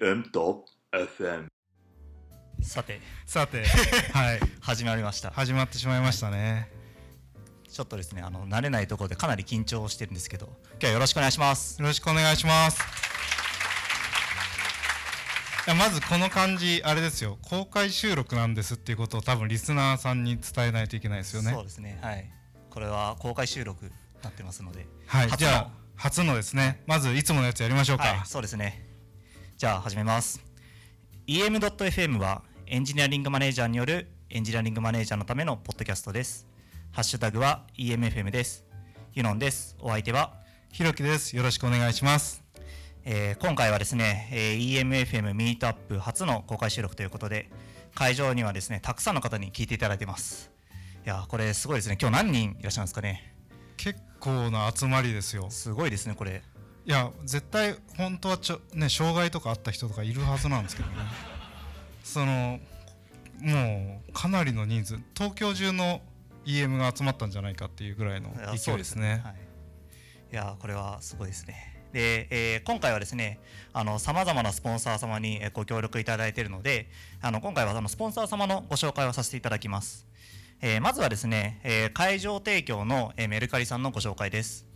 EM.FM さて。さて。はい。始まりました。始まってしまいましたね。ちょっとですねあの慣れないところでかなり緊張してるんですけど今日はよろしくお願いします。よろしくお願いします。いやまずこの感じあれですよ。公開収録なんですっていうことを多分リスナーさんに伝えないといけないですよね。そうですね。はい。これは公開収録になってますので。はい。じゃあ初のですね。まずいつものやつやりましょうか、はいそうですねじゃあ始めます。EM.FM はエンジニアリングマネージャーによるエンジニアリングマネージャーのためのポッドキャストです。ハッシュタグは EMFM です。ユノンです。お相手はひろきです。よろしくお願いします。えー今回はですね、えー EMFM ミートアップ初の公開収録ということで会場にはですねたくさんの方に聞いていただいてます。いやーこれすごいですね。今日何人いらっしゃいますかね？結構な集まりですよ。すごいですねこれいや絶対本当はちょね障害とかあった人とかいるはずなんですけどね。そのもうかなりの人数。東京中の EM が集まったんじゃないかっていうぐらいの勢いですね。はい、いやーこれはすごいですね。で、えー今回はですねさまざまなスポンサー様にえーご協力いただいているのであの今回はあのスポンサー様のご紹介をさせていただきます、えーまずはですね、えー会場提供の、えーメルカリさんのご紹介です、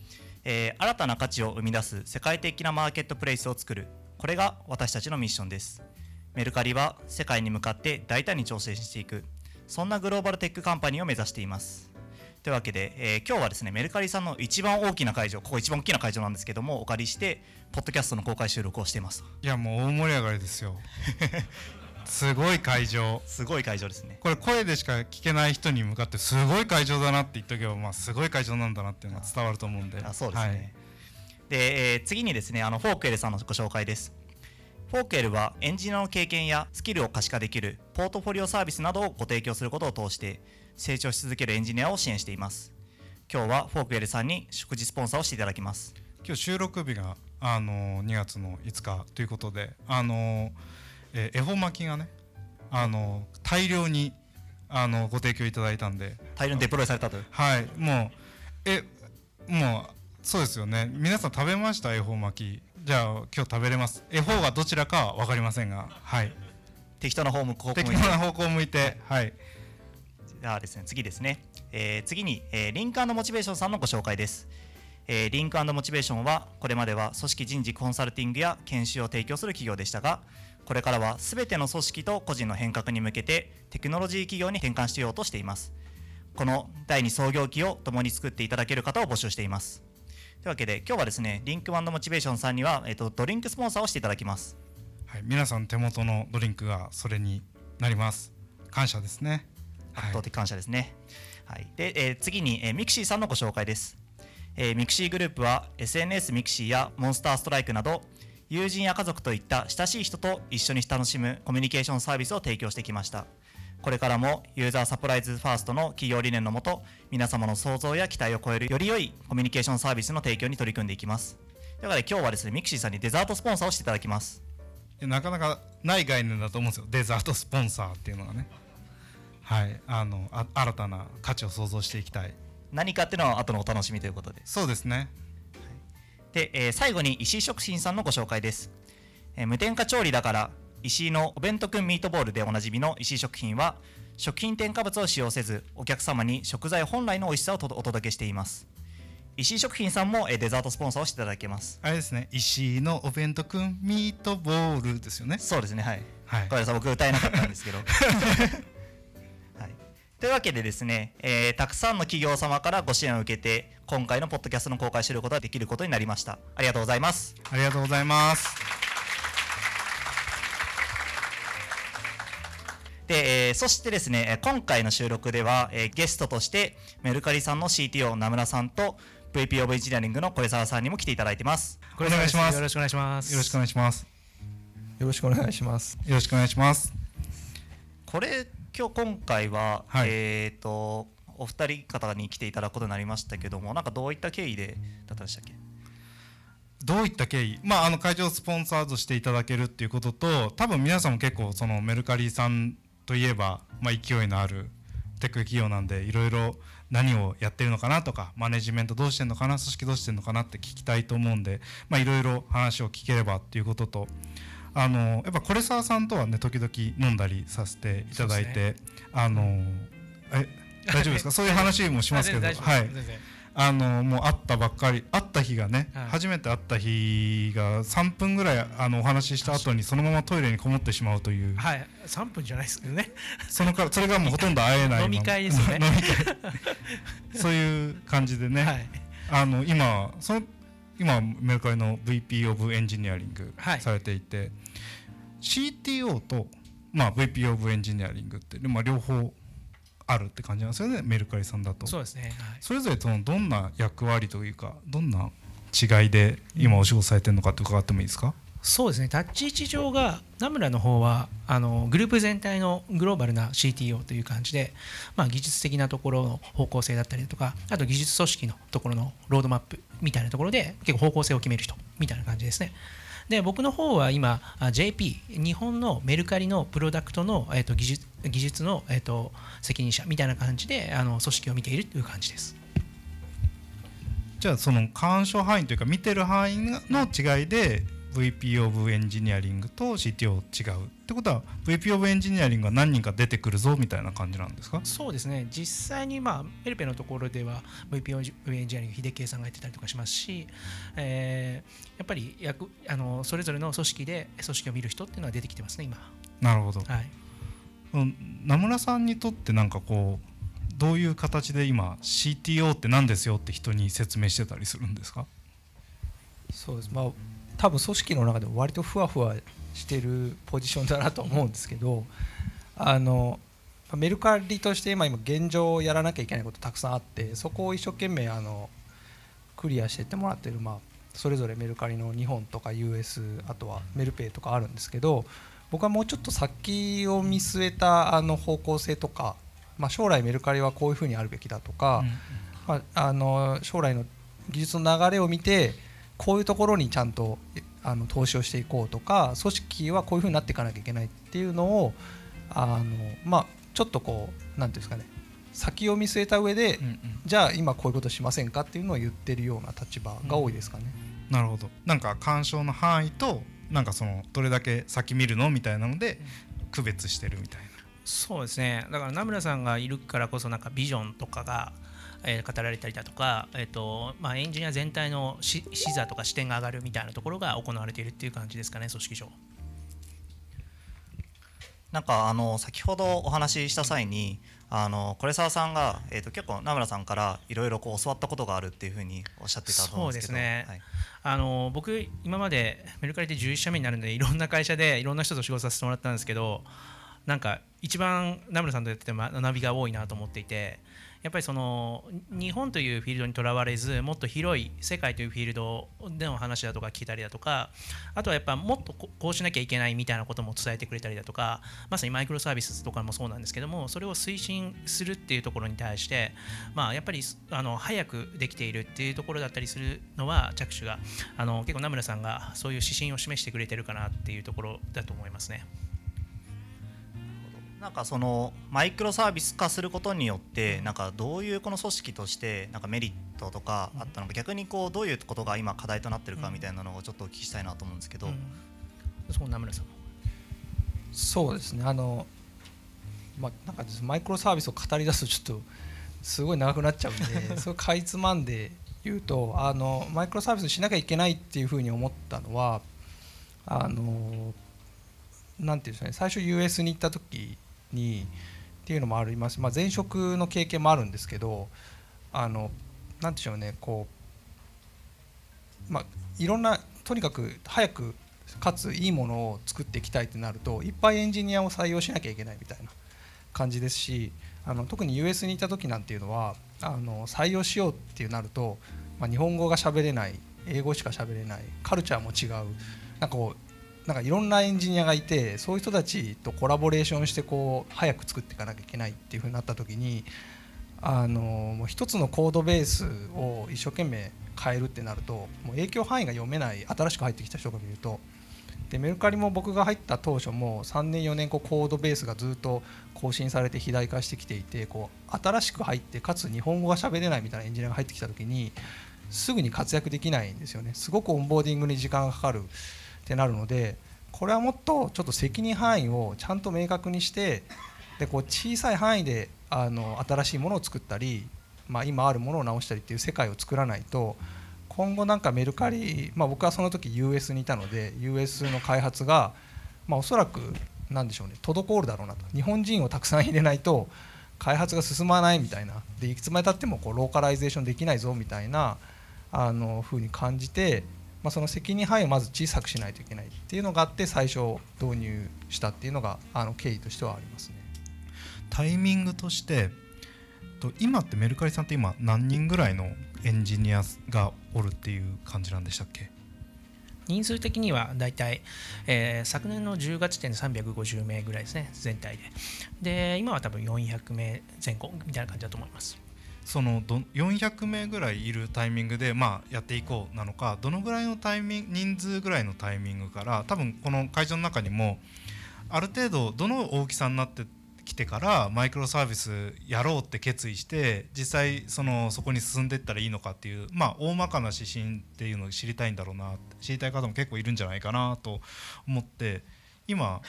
えー新たな価値を生み出す世界的なマーケットプレイスを作る。これが私たちのミッションです。メルカリは世界に向かって大胆に挑戦していく。そんなグローバルテックカンパニーを目指しています。というわけで、えー今日はですねメルカリさんの一番大きな会場ここ一番大きな会場なんですけどもお借りしてポッドキャストの公開収録をしていますいやもう大盛り上がりですよ すごい会場。すごい会場ですね。これ声でしか聞けない人に向かってすごい会場だなって言っとけばまあすごい会場なんだなっていうのが伝わると思うんで。あそうですね、はい。で、えー次にですねあのフォークエルさんのご紹介です。フォークエルはエンジニアの経験やスキルを可視化できるポートフォリオサービスなどをご提供することを通して成長し続けるエンジニアを支援しています。今日はフォークエルさんに食事スポンサーをしていただきます。今日収録日があの2月の5日ということであの、えー恵方巻きがねあの大量にあのご提供いただいたんで。大量にデプロイされたという？はい。もうえもうそうですよね。皆さん食べました？恵方巻き。じゃあ今日食べれます？恵方がどちらかは分かりませんが。はい。適当な方向ここ適当な方向を向いて。はい。じゃあですね、次ですね。えー次に、えーリンクモチベーションさんのご紹介です。えーリンクモチベーションは、これまでは組織人事コンサルティングや研修を提供する企業でしたが、これからはすべての組織と個人の変革に向けて、テクノロジー企業に転換しようとしています。この第2創業期を共に作っていただける方を募集しています。というわけで、今日はですね、リンクモチベーションさんには、えっとドリンクスポンサーをしていただきます。はい、皆さん手元のドリンクがそれになります感謝ですね圧倒的感謝ですね。はい、で、えー次に、えーミクシーさんのご紹介です。えーミクシーグループは SNS ミクシーやモンスターストライクなど友人や家族といった親しい人と一緒に楽しむコミュニケーションサービスを提供してきました。これからもユーザーサプライズファーストの企業理念のもと皆様の想像や期待を超えるより良いコミュニケーションサービスの提供に取り組んでいきます。ということで今日はですねミクシーさんにデザートスポンサーをしていただきます。なかなかない概念だと思うんですよデザートスポンサーっていうのがねはいあのあ新たな価値を創造していきたい何かっていうのは後のお楽しみということで。そうですねで、えー最後に石井食品さんのご紹介です、えー無添加調理だから石井のお弁当くんミートボールでおなじみの石井食品は食品添加物を使用せずお客様に食材本来の美味しさをとお届けしています。石井食品さんも、えーデザートスポンサーをしていただけます。あれですね石井のお弁当くんミートボールですよね。そうですねはい。はい。ごめんなさい僕歌えなかったんですけど、はい、というわけでですね、えーたくさんの企業様からご支援を受けて今回のポッドキャストの公開することができることになりましたありがとうございますありがとうございますで、えーそしてですね、えー今回の収録では、えーゲストとしてメルカリさんの CTO 名村さんと VP オブエンジニアリングの小沢さんにも来ていただいてます。お願いしますよろしくお願いします。よろしくお願いしますよろしくお願いします。よろしくお願いしますこれ今日今回は、はいえっ、とお二人方に来ていただくことになりましたけども、なんかどういった経緯でだったでしたっけ？どういった経緯、まあ、あの会場をスポンサードしていただけるっていうことと多分皆さんも結構そのメルカリさんといえば、まあ、勢いのあるテック企業なんでいろいろ何をやってるのかなとかマネジメントどうしてるのかな組織どうしてるのかなって聞きたいと思うんでまあいろいろ話を聞ければっていうこととあのやっぱコレサーさんとはね時々飲んだりさせていただいて、あのえ大丈夫ですか？そういう話もしますけど。はい。あのもう会ったばっかり会った日がね、はい、初めて会った日が3分ぐらいあのお話しした後にそのままトイレにこもってしまうという。はい。3分じゃないですけどね。そのからそれがもうほとんど会えない飲み会ですね。そういう感じでね、はい、あの今その今メルカリの VP オブエンジニアリングされていて、はい、CTO と、まあ、VP オブエンジニアリングって、まあ、両方あるって感じなんですよねメルカリさんだと。そうですね、はい、それぞれそのどんな役割というかどんな違いで今お仕事されてるのかって伺ってもいいですか、そうですね立ち位置上がナムラの方はあのグループ全体のグローバルな CTO という感じで、まあ、技術的なところの方向性だったりとかあと技術組織のところのロードマップみたいなところで結構方向性を決める人みたいな感じですね。で僕の方は今 JP 日本のメルカリのプロダクトの、えー、と技術技術の、えー、と責任者みたいな感じであの組織を見ているという感じですじゃあその干渉範囲というか見てる範囲の違いで VP オブエンジニアリングと CTO 違う。ってことは VP オブエンジニアリングが何人か出てくるぞみたいな感じなんですか？そうですね。実際にまあメルペのところでは VP オブエンジニアリング秀圭さんがやってたりとかしますし、えー、やっぱり役あのそれぞれの組織で組織を見る人っていうのは出てきてますね今。なるほど、はい、名村さんにとってなんかこうどういう形で今 CTO って何ですよって人に説明してたりするんですか？そうです。まあ多分組織の中でも割とふわふわしてるポジションだなと思うんですけどあのメルカリとして今今現状やらなきゃいけないことたくさんあってそこを一生懸命あのクリアしていってもらってる、まあ、それぞれメルカリの日本とか US あとはメルペイとかあるんですけど僕はもうちょっと先を見据えたあの方向性とか、まあ、将来メルカリはこういうふうにあるべきだとか、まあ、あの将来の技術の流れを見てこういうところにちゃんとあの投資をしていこうとか組織はこういうふうになっていかなきゃいけないっていうのをあの、まあ、ちょっとこう何ていうんですかね先を見据えた上で、うんうん、じゃあ今こういうことしませんかっていうのを言ってるような立場が多いですかね。うん、なるほど。なんか干渉の範囲となんかそのどれだけ先見るのみたいなので区別してるみたいな。そうですね。だから名村さんがいるからこそなんかビジョンとかがえー、語られたりだとか、えーとまあ、エンジニア全体の視座とか視点が上がるみたいなところが行われているっていう感じですかね組織上。なんかあの先ほどお話しした際にあの是沢さんが、えー、と結構名村さんからいろいろ教わったことがあるっていうふうにおっしゃってたと思うんですけど。そうですね、はい、あの僕今までメルカリで11社目になるのでいろんな会社でいろんな人と仕事させてもらったんですけどなんか一番名村さんとやってて学びが多いなと思っていてやっぱりその日本というフィールドにとらわれずもっと広い世界というフィールドでの話だとか聞いたりだとかあとはやっぱもっとこうしなきゃいけないみたいなことも伝えてくれたりだとかまさにマイクロサービスとかもそうなんですけどもそれを推進するっていうところに対してまあやっぱりあの早くできているっていうところだったりするのは着手があの結構名村さんがそういう指針を示してくれてるかなっていうところだと思いますね。なんかそのマイクロサービス化することによってなんかどういうこの組織としてなんかメリットとかあったのか逆にこうどういうことが今課題となってるかみたいなのをちょっとお聞きしたいなと思うんですけど、うん、そう名村さん。そうですね。あのまあなんかマイクロサービスを語り出すとちょっとすごい長くなっちゃうんで それかいつまんで言うとあのマイクロサービスしなきゃいけないっていうふうに思ったのはあのなんていうんですかね最初 US に行った時にっていうのもあります、まあ、前職の経験もあるんですけどあのなんでしょうねこう、まあ、いろんなとにかく早くかついいものを作っていきたいってなるといっぱいエンジニアを採用しなきゃいけないみたいな感じですしあの特に US にいた時なんていうのはあの採用しようってなると、まあ、日本語が喋れない英語しか喋れないカルチャーも違うなんかこうなんかいろんなエンジニアがいてそういう人たちとコラボレーションしてこう早く作っていかなきゃいけないっていうふうになった時にあのもう一つのコードベースを一生懸命変えるってなるともう影響範囲が読めない新しく入ってきた人が見ると。でメルカリも僕が入った当初も3年4年こうコードベースがずっと更新されて肥大化してきていてこう新しく入ってかつ日本語が喋れないみたいなエンジニアが入ってきた時にすぐに活躍できないんですよね。すごくオンボーディングに時間がかかる。ってなるのでこれはもっとちょっと責任範囲をちゃんと明確にしてでこう小さい範囲であの新しいものを作ったり、まあ、今あるものを直したりっていう世界を作らないと今後なんかメルカリ、まあ、僕はその時 US にいたので US の開発が、まあ、おそらくなんでしょうね滞るだろうなと。日本人をたくさん入れないと開発が進まないみたいな。でいくつまでたってもこうローカライゼーションできないぞみたいなあの風に感じて、まあ、その責任範囲をまず小さくしないといけないっていうのがあって最初導入したっていうのがあの経緯としてはありますね。タイミングとしてと今ってメルカリさんって今何人ぐらいのエンジニアがおるっていう感じなんでしたっけ？人数的にはだいたい、えー昨年の10月時点で350名ぐらいですね全体で。で今は多分400名前後みたいな感じだと思いますそのど400名ぐらいいるタイミングで、まあ、やっていこうなのかどのぐらいのタイミング人数ぐらいのタイミングから多分この会場の中にもある程度どの大きさになってきてからマイクロサービスやろうって決意して実際そのそこに進んでいったらいいのかっていうまあ大まかな指針っていうのを知りたいんだろうな知りたい方も結構いるんじゃないかなと思って今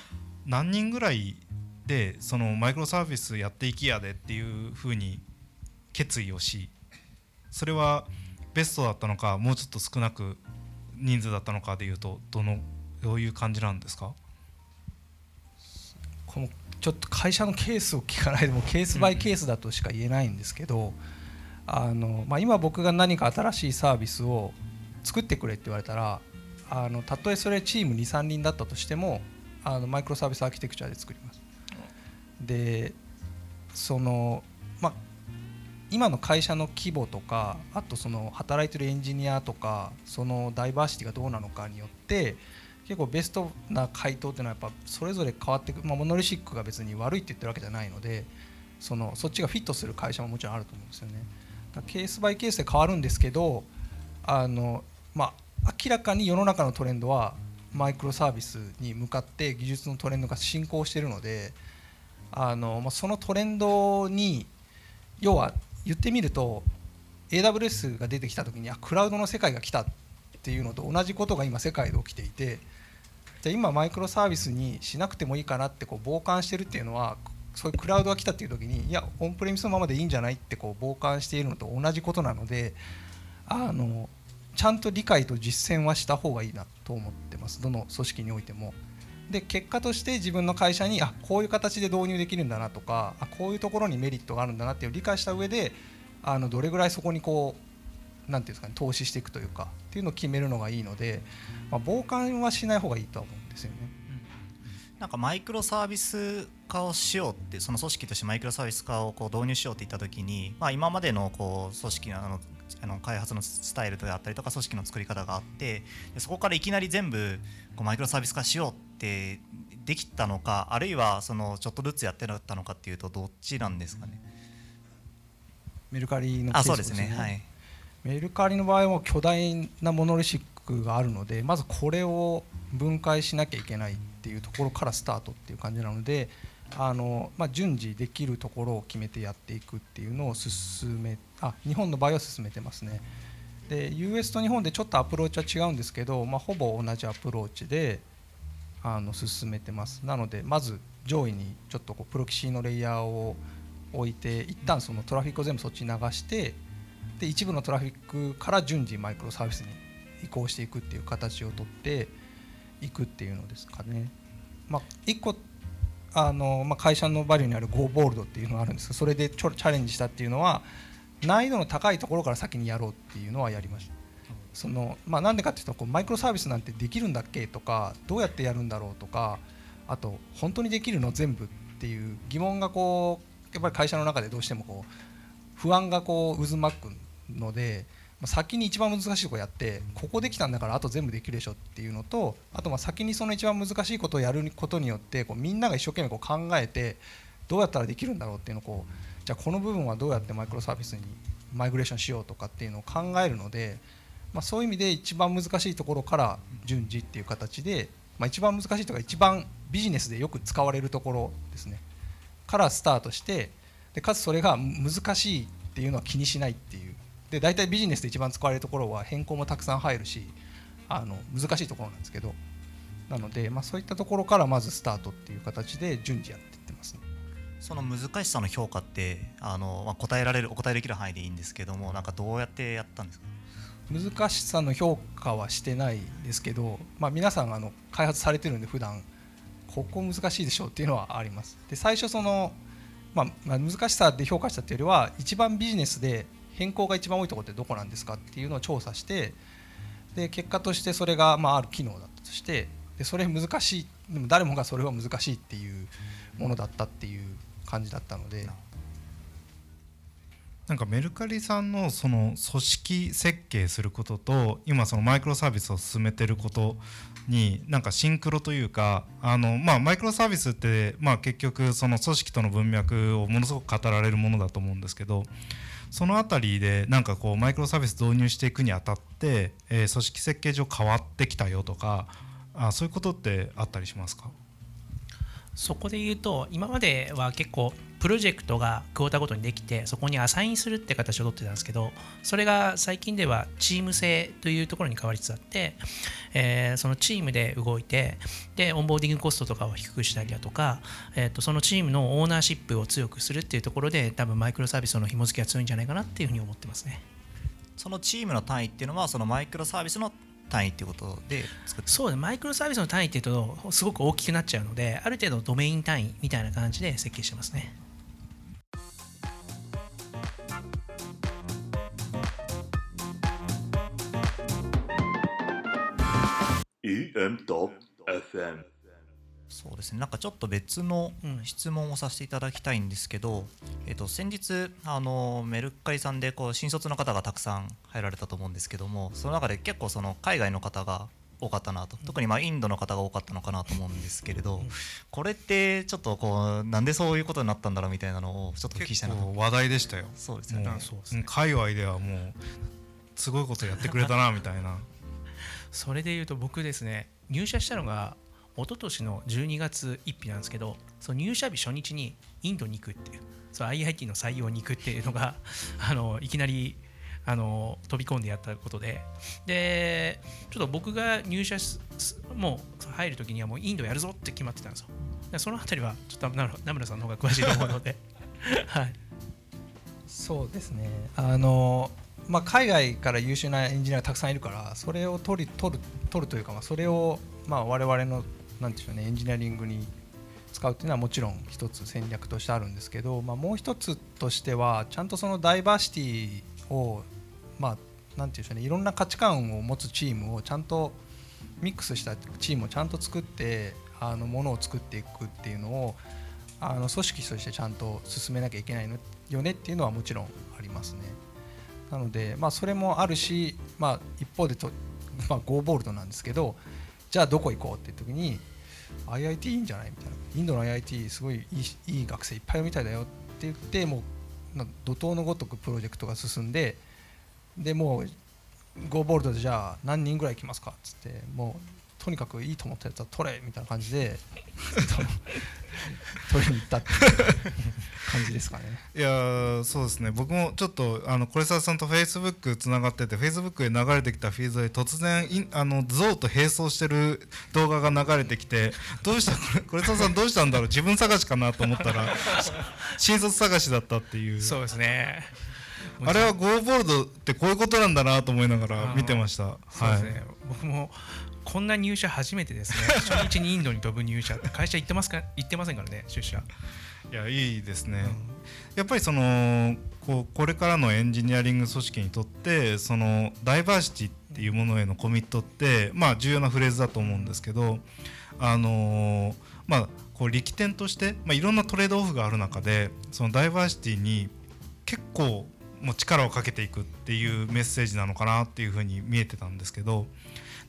何人ぐらいでそのマイクロサービスやっていきやでっていうふうに決意をしそれはベストだったのかもうちょっと少なく人数だったのかでいうとどのどういう感じなんですか？このちょっと会社のケースを聞かないでもケースバイケースだとしか言えないんですけど、あのまあ、今僕が何か新しいサービスを作ってくれって言われたらあのたとえそれチーム23人だったとしてもあのマイクロサービスアーキテクチャで作ります。でその今の会社の規模とかあとその働いてるエンジニアとかそのダイバーシティがどうなのかによって結構ベストな回答っていうのはやっぱそれぞれ変わってくまあ、モノリシックが別に悪いって言ってるわけじゃないのでそのそっちがフィットする会社ももちろんあると思うんですよね。だからケースバイケースで変わるんですけどあの、まあ、明らかに世の中のトレンドはマイクロサービスに向かって技術のトレンドが進行しているのであの、まあ、そのトレンドに要は言ってみると AWS が出てきた時にあクラウドの世界が来たっていうのと同じことが今世界で起きていてじゃあ今マイクロサービスにしなくてもいいかなってこう傍観してるっていうのはそういうクラウドが来たっていう時にいやオンプレミスのままでいいんじゃないってこう傍観しているのと同じことなのであのちゃんと理解と実践はした方がいいなと思ってますどの組織においても。で結果として自分の会社にあこういう形で導入できるんだなとかあこういうところにメリットがあるんだなっていう理解した上であのどれぐらいそこにこうなんていうんですかね投資していくというかっていうのを決めるのがいいので、まあ、傍観はしない方がいいとは思うんですよね。なんかマイクロサービス化をしようってその組織としてマイクロサービス化をこう導入しようって言った時に、まあ、今までのこう組織のあのあの開発のスタイルであったりとか組織の作り方があってでそこからいきなり全部こうマイクロサービス化しようってできたのかあるいはそのちょっとずつやってなったのかっていうとどっちなんですかね。メルカリのケースあそうですね。はい。メルカリの場合は巨大なモノリシックがあるのでまずこれを分解しなきゃいけないっていうところからスタートっていう感じなのであの、まあ、順次できるところを決めてやっていくっていうのを進めあ日本の場合は進めてますねで US と日本でちょっとアプローチは違うんですけど、まあ、ほぼ同じアプローチであの進めてますなのでまず上位にちょっとこうプロキシーのレイヤーを置いて一旦そのトラフィックを全部そっちに流してで一部のトラフィックから順次マイクロサービスに移行していくっていう形をとっていくっていうのですかね。まあ、1個あの、まあ、会社のバリューにある Go ボールドっていうのがあるんですけどそれでチャレンジしたっていうのは難易度の高いところから先にやろうっていうのはやりました。そのまあ、なんでかっていうとこうマイクロサービスなんてできるんだっけとかどうやってやるんだろうとかあと本当にできるの全部っていう疑問がこうやっぱり会社の中でどうしてもこう不安がこう渦巻くので先に一番難しいとこやってここできたんだからあと全部できるでしょっていうのとあとまあ先にその一番難しいことをやることによってこうみんなが一生懸命こう考えてどうやったらできるんだろうっていうのをこうじゃあこの部分はどうやってマイクロサービスにマイグレーションしようとかっていうのを考えるので、まあ、そういう意味で一番難しいところから順次っていう形で、まあ、一番難しいとか一番ビジネスでよく使われるところですね。からスタートしてでかつそれが難しいっていうのは気にしないっていうで大体ビジネスで一番使われるところは変更もたくさん入るしあの難しいところなんですけど。なので、まあ、そういったところからまずスタートっていう形で順次やっていってますね。その難しさの評価ってあの、まあ、答えられるお答えできる範囲でいいんですけどもなんかどうやってやったんですか？難しさの評価はしてないですけど、まあ、皆さんあの開発されてるんで普段。ここ難しいでしょうっていうのはあります。で最初その、まあ、まあ難しさで評価したっていうよりは一番ビジネスで変更が一番多いところってどこなんですかっていうのを調査してで結果としてそれがまあある機能だったとしてでそれ難しいでも誰もがそれは難しいっていうものだったっていう感じだったので。なんかメルカリさんのその組織設計することと今そのマイクロサービスを進めてることになんかシンクロというかあのまあマイクロサービスってまあ結局その組織との文脈をものすごく語られるものだと思うんですけどその辺りでなんかこうマイクロサービス導入していくにあたって、えー、組織設計上変わってきたよとかあそういうことってあったりしますか？そこで言うと今までは結構プロジェクトがクォーターごとにできてそこにアサインするって形をとってたんですけどそれが最近ではチーム制というところに変わりつつあって、えー、そのチームで動いてでオンボーディングコストとかを低くしたりだとか、えー、とそのチームのオーナーシップを強くするっていうところで多分マイクロサービスの紐付けが強いんじゃないかなっていうふうに思ってますね。そのチームの単位っていうのはそのマイクロサービスの単位っていうことで作ってそうです。マイクロサービスの単位っていうとすごく大きくなっちゃうのである程度ドメイン単位みたいな感じで設計してますね EM.FM そうですね。なんかちょっと別の質問をさせていただきたいんですけど、うん、えっと、先日あのメルカリさんでこう新卒の方がたくさん入られたと思うんですけどもその中で結構その海外の方が多かったなと。特にまあインドの方が多かったのかなと思うんですけれどこれってちょっとこうなんでそういうことになったんだろうみたいなのをちょっとお聞きしたいなと。話題でしたよ。そうですよね。界隈ではもうすごいことやってくれたなみたいなそれでいうと僕ですね入社したのが一昨年の12月1日なんですけどその入社日初日にインドに行くっていうその IIT の採用に行くっていうのが あのいきなりあの飛び込んでやったことで。でちょっと僕が入社もう入る時にはもうインドやるぞって決まってたんですよ。でその辺りはちょっと名村さんの方が詳しいと思うので。はい。そうですね。あのまあ、海外から優秀なエンジニアがたくさんいるからそれを取り取る取るというか、まあ、それをまあ我々のなんでしょうねエンジニアリングに使うっていうのはもちろん一つ戦略としてあるんですけど、まあ、もう一つとしてはちゃんとそのダイバーシティをまあなんていうんでしょうねいろんな価値観を持つチームをちゃんとミックスしたチームをちゃんと作ってあのものを作っていくっていうのをあの組織としてちゃんと進めなきゃいけないよねっていうのはもちろんありますね。なので、まあ、それもあるし、まあ、一方でと、まあ、5ボルトなんですけどじゃあどこ行こうっていう時に IIT いいんじゃないみたいな。インドの IIT すごいいいいい学生いっぱいいるみたいだよって言ってもう怒涛のごとくプロジェクトが進んででもう5ボルトでじゃあ何人ぐらい来ますかっつってもうとにかくいいと思ったやつは取れみたいな感じで 取りに行ったって感じですかね。いやそうですね。僕もちょっとあのコレサさんとフェイスブックつながっててフェイスブックで流れてきたフィードで突然あのゾウと並走してる動画が流れてきてどうしたコレサさんどうしたんだろう？自分探しかなと思ったら 新卒探しだったっていう。そうですね。あれはゴーボールドってこういうことなんだなと思いながら見てました。そうですね、はい、僕もこんな入社初めてですね。初日にインドに飛ぶ入社って会社行ってますか？行ってませんからね出社。いやいいですね、うん、やっぱりそのこうこれからのエンジニアリング組織にとってそのダイバーシティっていうものへのコミットってまあ重要なフレーズだと思うんですけどあのー、まあこう力点として、まあ、いろんなトレードオフがある中でそのダイバーシティに結構もう力をかけていくっていうメッセージなのかなっていうふうに見えてたんですけど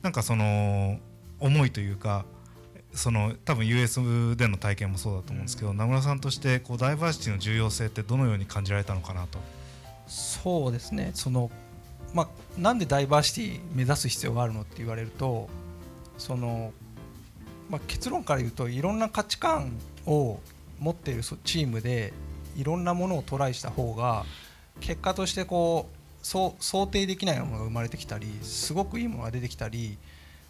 なんかその思いというかその多分 US での体験もそうだと思うんですけど、名村さんとしてこうダイバーシティの重要性ってどのように感じられたのかなと？そうですねその、まあ、なんでダイバーシティ目指す必要があるのって言われるとその、まあ、結論から言うといろんな価値観を持っているチームでいろんなものをトライした方が結果としてこう想定できないものが生まれてきたりすごくいいものが出てきたり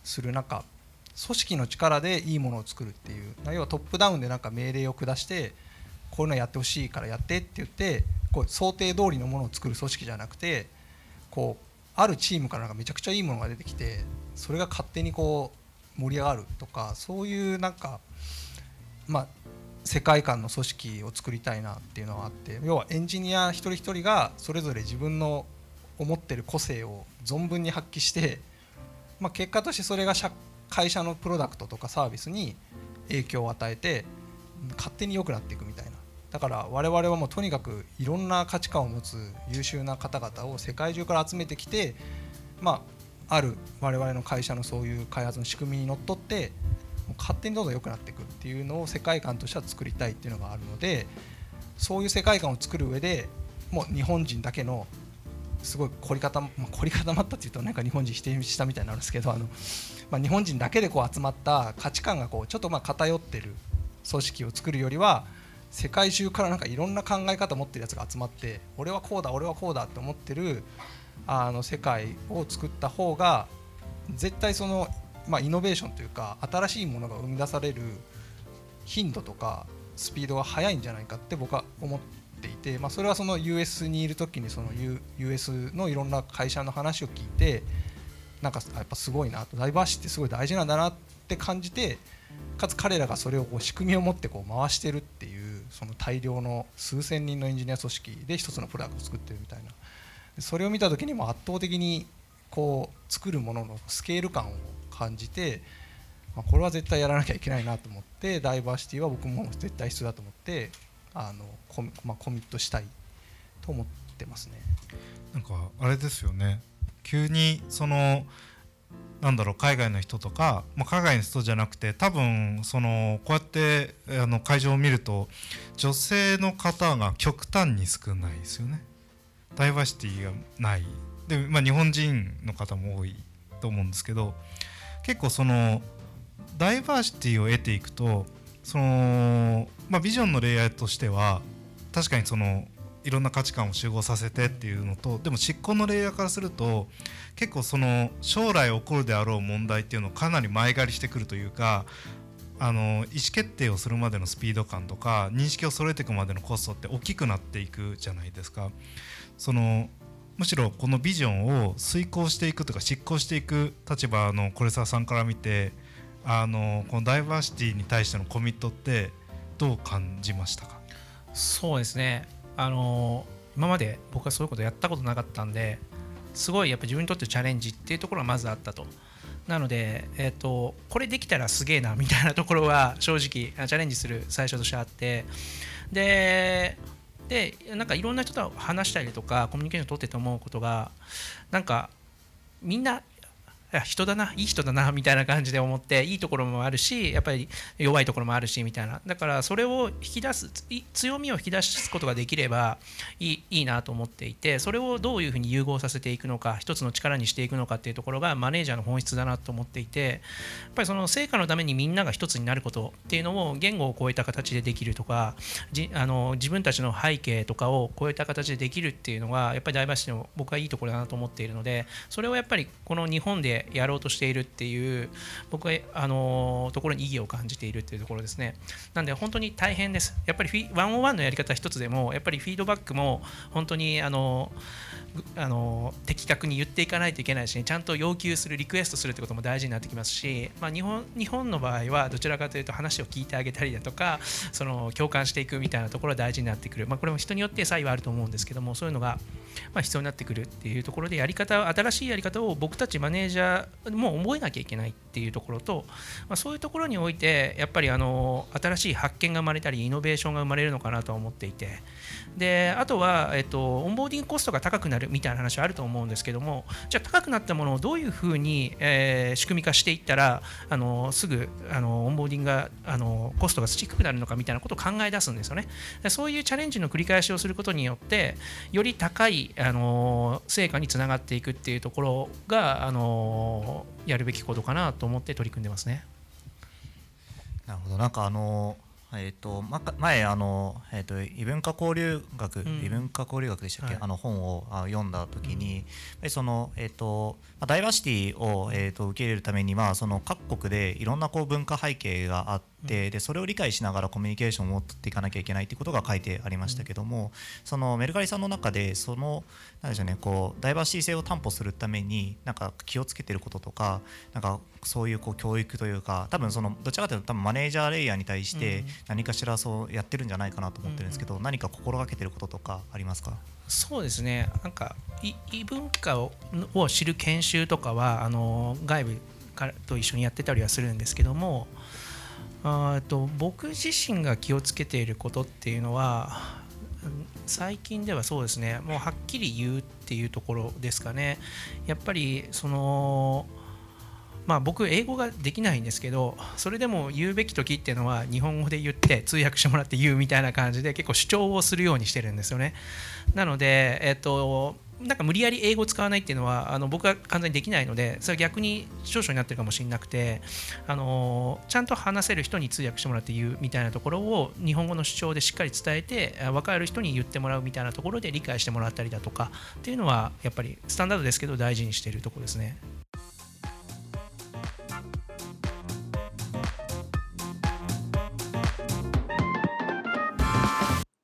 する中組織の力でいいものを作るっていう要はトップダウンでなんか命令を下してこういうのやってほしいからやってって言ってこう想定通りのものを作る組織じゃなくてこうあるチームからなんかめちゃくちゃいいものが出てきてそれが勝手にこう盛り上がるとかそういうなんかまあ世界観の組織を作りたいなっていうのがあって要はエンジニア一人一人がそれぞれ自分の思ってる個性を存分に発揮して、まあ、結果としてそれが会社のプロダクトとかサービスに影響を与えて勝手に良くなっていくみたいな。だから我々はもうとにかくいろんな価値観を持つ優秀な方々を世界中から集めてきてまあある我々の会社のそういう開発の仕組みにのっとって勝手にどんどん良くなっていくっていうのを世界観としては作りたいっていうのがあるのでそういう世界観を作る上でもう日本人だけのすごい凝り固ま,、凝り固まったっていうとなんか日本人否定したみたいになるんですけどあの、まあ、日本人だけでこう集まった価値観がこうちょっとまあ偏ってる組織を作るよりは世界中からなんかいろんな考え方持ってるやつが集まって俺はこうだ俺はこうだって思ってるあの世界を作った方が絶対その、まあ、イノベーションというか新しいものが生み出される頻度とかスピードが速いんじゃないかって僕は思っていて、まあ、それはその US にいる時にその US のいろんな会社の話を聞いてなんかやっぱすごいなとダイバーシティってすごい大事なんだなって感じてかつ彼らがそれをこう仕組みを持ってこう回してるっていうその大量の数千人のエンジニア組織で一つのプロダクトを作ってるみたいな。それを見た時にも圧倒的にこう作るもののスケール感を感じて、まあ、これは絶対やらなきゃいけないなと思ってダイバーシティは僕も絶対必要だと思ってあのコミ,、まあ、コミットしたいと思ってますね。なんかあれですよね。急にそのなんだろう海外の人とか、まあ、海外の人じゃなくて多分そのこうやってあの会場を見ると女性の方が極端に少ないですよね。ダイバーシティがない。で、まあ、日本人の方も多いと思うんですけど結構そのダイバーシティを得ていくとその、まあ、ビジョンのレイヤーとしては確かにそのいろんな価値観を集合させてっていうのとでも執行のレイヤーからすると結構その将来起こるであろう問題っていうのをかなり前借りしてくるというかあの意思決定をするまでのスピード感とか認識を揃えていくまでのコストって大きくなっていくじゃないですか。そのむしろこのビジョンを遂行していくとか執行していく立場の是沢さんから見てあのこのダイバーシティに対してのコミットってどう感じましたか？そうですねあの今まで僕はそういうことやったことなかったんですごいやっぱ自分にとってチャレンジっていうところがまずあったと。なので、えーと、これできたらすげえなみたいなところは正直チャレンジする最初としてあってででなんかいろんな人と話したりとかコミュニケーション取ってて思うことがなんかみんな人だないい人だなみたいな感じで思っていいところもあるしやっぱり弱いところもあるしみたいな。だからそれを引き出す強みを引き出すことができればいいいいなと思っていてそれをどういうふうに融合させていくのか一つの力にしていくのかっていうところがマネージャーの本質だなと思っていてやっぱりその成果のためにみんなが一つになることっていうのを言語を超えた形でできるとかじあの自分たちの背景とかを超えた形でできるっていうのがやっぱりダイバーシティの僕はいいところだなと思っているのでそれをやっぱりこの日本でやろうとしているっていう僕はあのところに意義を感じているっていうところですね。なんで本当に大変です。やっぱり101のやり方一つでもやっぱりフィードバックも本当にあのあの的確に言っていかないといけないし、ね、ちゃんと要求するリクエストするってことも大事になってきますし、まあ、日本日本の場合はどちらかというと話を聞いてあげたりだとかその共感していくみたいなところが大事になってくる、まあ、これも人によって差異はあると思うんですけどもそういうのがまあ必要になってくるっていうところでやり方新しいやり方を僕たちマネージャーも覚えなきゃいけないっていうところと、まあ、そういうところにおいてやっぱりあの新しい発見が生まれたりイノベーションが生まれるのかなと思っていて。であとは、えっと、オンボーディングコストが高くなるみたいな話はあると思うんですけどもじゃあ高くなったものをどういうふうに、えー、仕組み化していったらあのすぐあのオンボーディングがあのコストが低くなるのかみたいなことを考え出すんですよねそういうチャレンジの繰り返しをすることによってより高いあの成果につながっていくっていうところがあのやるべきことかなと思って取り組んでますね。なるほどなんかあのえーとま、前あの、えーと、異文化交流学、うん、異文化交流学でしたっけ、はい、あの本をあ読んだ時に、うん、そのえっ、ー、とダイバーシティをえっ、ー、と受け入れるためにはその各国でいろんなこう文化背景があって、うん、でそれを理解しながらコミュニケーションを取っていかなきゃいけないっていうことが書いてありましたけども、そのメルカリさんの中でそのなんでしょうねこうダイバーシティ性を担保するためになんか気をつけてることとかなんかそういうこう教育というか多分そのどちらかというと多分マネージャーレイヤーに対して何かしらそうやってるんじゃないかなと思ってるんですけど、何か心がけてることとかありますか？そうですね。なんか異文化をを知る研修とかはあの外部からと一緒にやってたりはするんですけどもあと僕自身が気をつけていることっていうのは最近ではそうですねもうはっきり言うっていうところですかね。やっぱりそのまあ、僕英語ができないんですけどそれでも言うべき時っていうのは日本語で言って通訳してもらって言うみたいな感じで結構主張をするようにしてるんですよね。なのでえっとなんか無理やり英語使わないっていうのはあの僕は完全にできないのでそれは逆に長所になってるかもしれなくてあのちゃんと話せる人に通訳してもらって言うみたいなところを日本語の主張でしっかり伝えて分かる人に言ってもらうみたいなところで理解してもらったりだとかっていうのはやっぱりスタンダードですけど大事にしているところですね。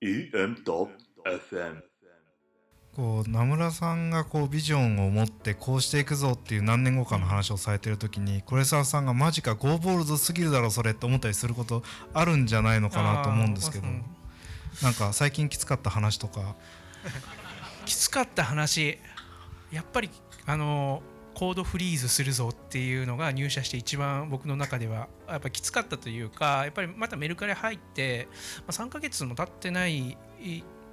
EM.FM こう名村さんがこうビジョンを持ってこうしていくぞっていう何年後かの話をされてる時に是沢さんがマジか Go Bold すぎるだろそれって思ったりすることあるんじゃないのかなと思うんですけど。なんか最近きつかった話とか。きつかった話やっぱりあの code freeze するぞっていうのが入社して一番僕の中ではやっぱきつかったというかやっぱりまたメルカリ入って3ヶ月も経ってない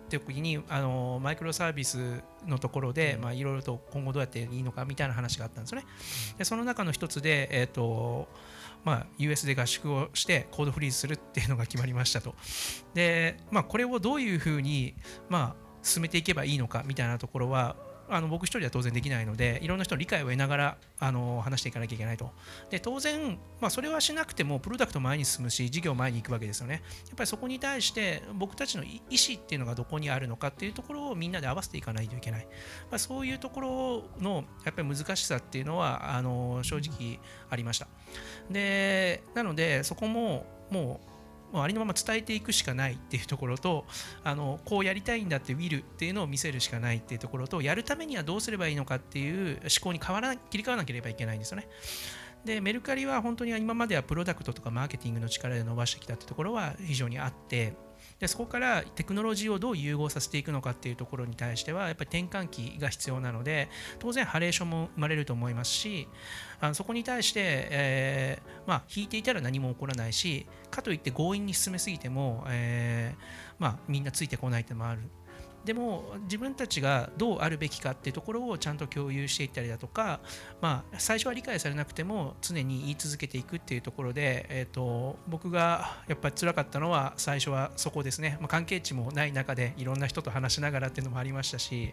時にあのマイクロサービスのところでいろいろと今後どうやっていいのかみたいな話があったんですよね。でその中の一つで、えーとまあ、US で合宿をしてコードフリーズするっていうのが決まりましたと。で、まあ、これをどういうふうに、まあ、進めていけばいいのかみたいなところはあの僕一人では当然できないのでいろんな人の理解を得ながらあの話していかなきゃいけないと。で当然、まあ、それはしなくてもプロダクト前に進むし事業前に行くわけですよね。やっぱりそこに対して僕たちの意思っていうのがどこにあるのかっていうところをみんなで合わせていかないといけない、まあ、そういうところのやっぱり難しさっていうのはあの正直ありました。でなのでそこももうありのまま伝えていくしかないっていうところとあのこうやりたいんだってウィルっていうのを見せるしかないっていうところとやるためにはどうすればいいのかっていう思考に変わら切り替わらなければいけないんですよね。でメルカリは本当に今まではプロダクトとかマーケティングの力で伸ばしてきたってところは非常にあってでそこからテクノロジーをどう融合させていくのかっていうところに対してはやっぱり転換期が必要なので当然ハレーションも生まれると思いますしあのそこに対して、えー、まあ、引いていたら何も起こらないしかといって強引に進めすぎても、えー、まあ、みんなついてこないってのもある。でも自分たちがどうあるべきかっていうところをちゃんと共有していったりだとか、まあ、最初は理解されなくても常に言い続けていくっていうところで、えーと、僕がやっぱり辛かったのは最初はそこですね、まあ、関係値もない中でいろんな人と話しながらっていうのもありましたし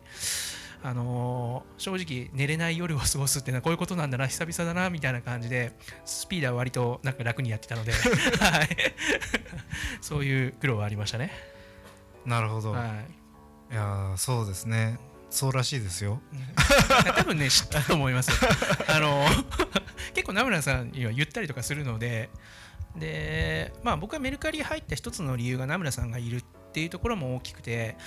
あのー、正直寝れない夜を過ごすっていうのはこういうことなんだな久々だなみたいな感じでスピーダーは割となんか楽にやってたので、はい、そういう苦労はありましたね。なるほど、はいいやそうですね。そうらしいですよ、多分ね知ったと思いますあの 結構名村さんには言ったりとかするのででまあ僕はメルカリ入った一つの理由が名村さんがいるっていうところも大きくて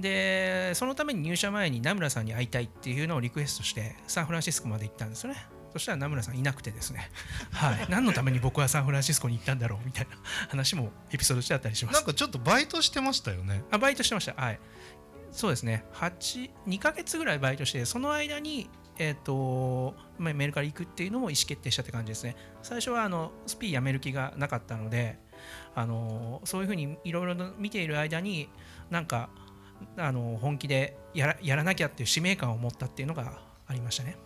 でそのために入社前に名村さんに会いたいっていうのをリクエストしてサンフランシスコまで行ったんですよね。そしたら名村さんいなくてですね、はい、何のために僕はサンフランシスコに行ったんだろうみたいな話もエピソードしてあったりします。なんかちょっとバイトしてましたよね。あバイトしてました。はいそうですね2ヶ月ぐらいバイトしてその間にえーと、メルカリ行くっていうのも意思決定したって感じですね。最初はあのスピー辞める気がなかったので、あのそういうふうにいろいろ見ている間になんかあの本気でやらやらなきゃっていう使命感を持ったっていうのがありましたね。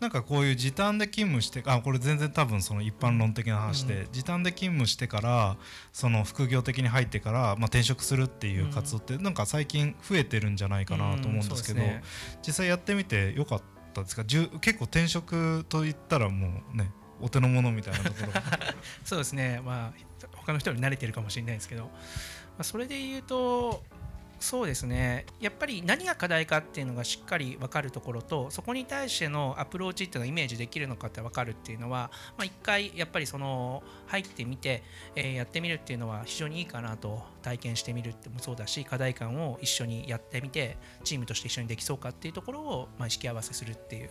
なんかこういう時短で勤務してあこれ全然多分その一般論的な話で、うん、時短で勤務してからその副業的に入ってから、まあ、転職するっていう活動ってなんか最近増えてるんじゃないかなと思うんですけど、うんね、実際やってみてよかったですか？結構転職といったらもうねお手の物みたいなところ。そうですね、まあ、他の人より慣れてるかもしれないですけど、まあ、それで言うと、そうですね、やっぱり何が課題かっていうのがしっかり分かるところと、そこに対してのアプローチっていうのがイメージできるのかって分かるっていうのは、まあ、一回やっぱりその入ってみて、えーやってみるっていうのは非常にいいかなと、体験してみるってもそうだし、課題感を一緒にやってみて、チームとして一緒にできそうかっていうところを、まあ、意識合わせするっていう。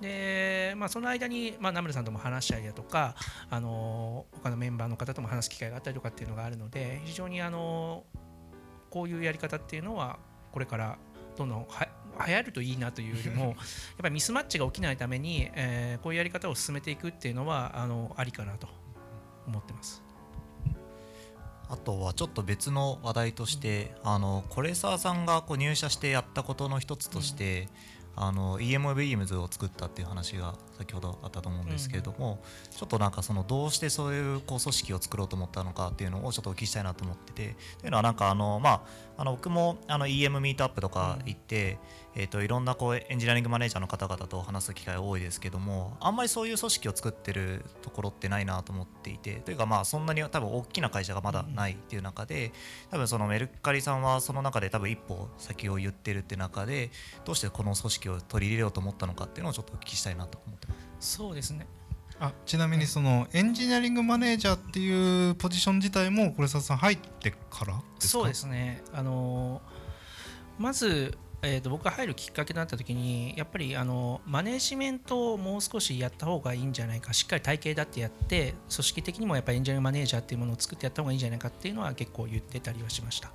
でまあ、その間に、まあ、ナムルさんとも話したりだとか、あの他のメンバーの方とも話す機会があったりとかっていうのがあるので非常にあのこういうやり方っていうのはこれからどんどんは流行るといいなというよりも やっぱりミスマッチが起きないために、えーこういうやり方を進めていくっていうのはあのありかなと思ってます。あとはちょっと別の話題として、あのコレサーさんがこう入社してやったことの一つとして、あの EM Beams を作ったっていう話が先ほどあったと思うんですけれども、ちょっとなんかそのどうしてそういうこう組織を作ろうと思ったのかっていうのをちょっとお聞きしたいなと思っててというのはなんかあのまああの僕もあの EM ミートアップとか行って、えー、といろんなこうエンジニアリングマネージャーの方々と話す機会多いですけどもあんまりそういう組織を作ってるところってないなと思っていてというかまあそんなに多分大きな会社がまだないっていう中で多分そのメルカリさんはその中で多分一歩先を言ってるって中でどうしてこの組織を取り入れようと思ったのかっていうのをちょっとお聞きしたいなと思ってます。そうですねあちなみにそのエンジニアリングマネージャーっていうポジション自体もこれさん入ってからですか？そうですね、あのまず、えー、と僕が入るきっかけになった時にやっぱりあのマネジメントをもう少しやった方がいいんじゃないかしっかり体系だってやって組織的にもやっぱりエンジニアマネージャーっていうものを作ってやった方がいいんじゃないかっていうのは結構言ってたりはしました。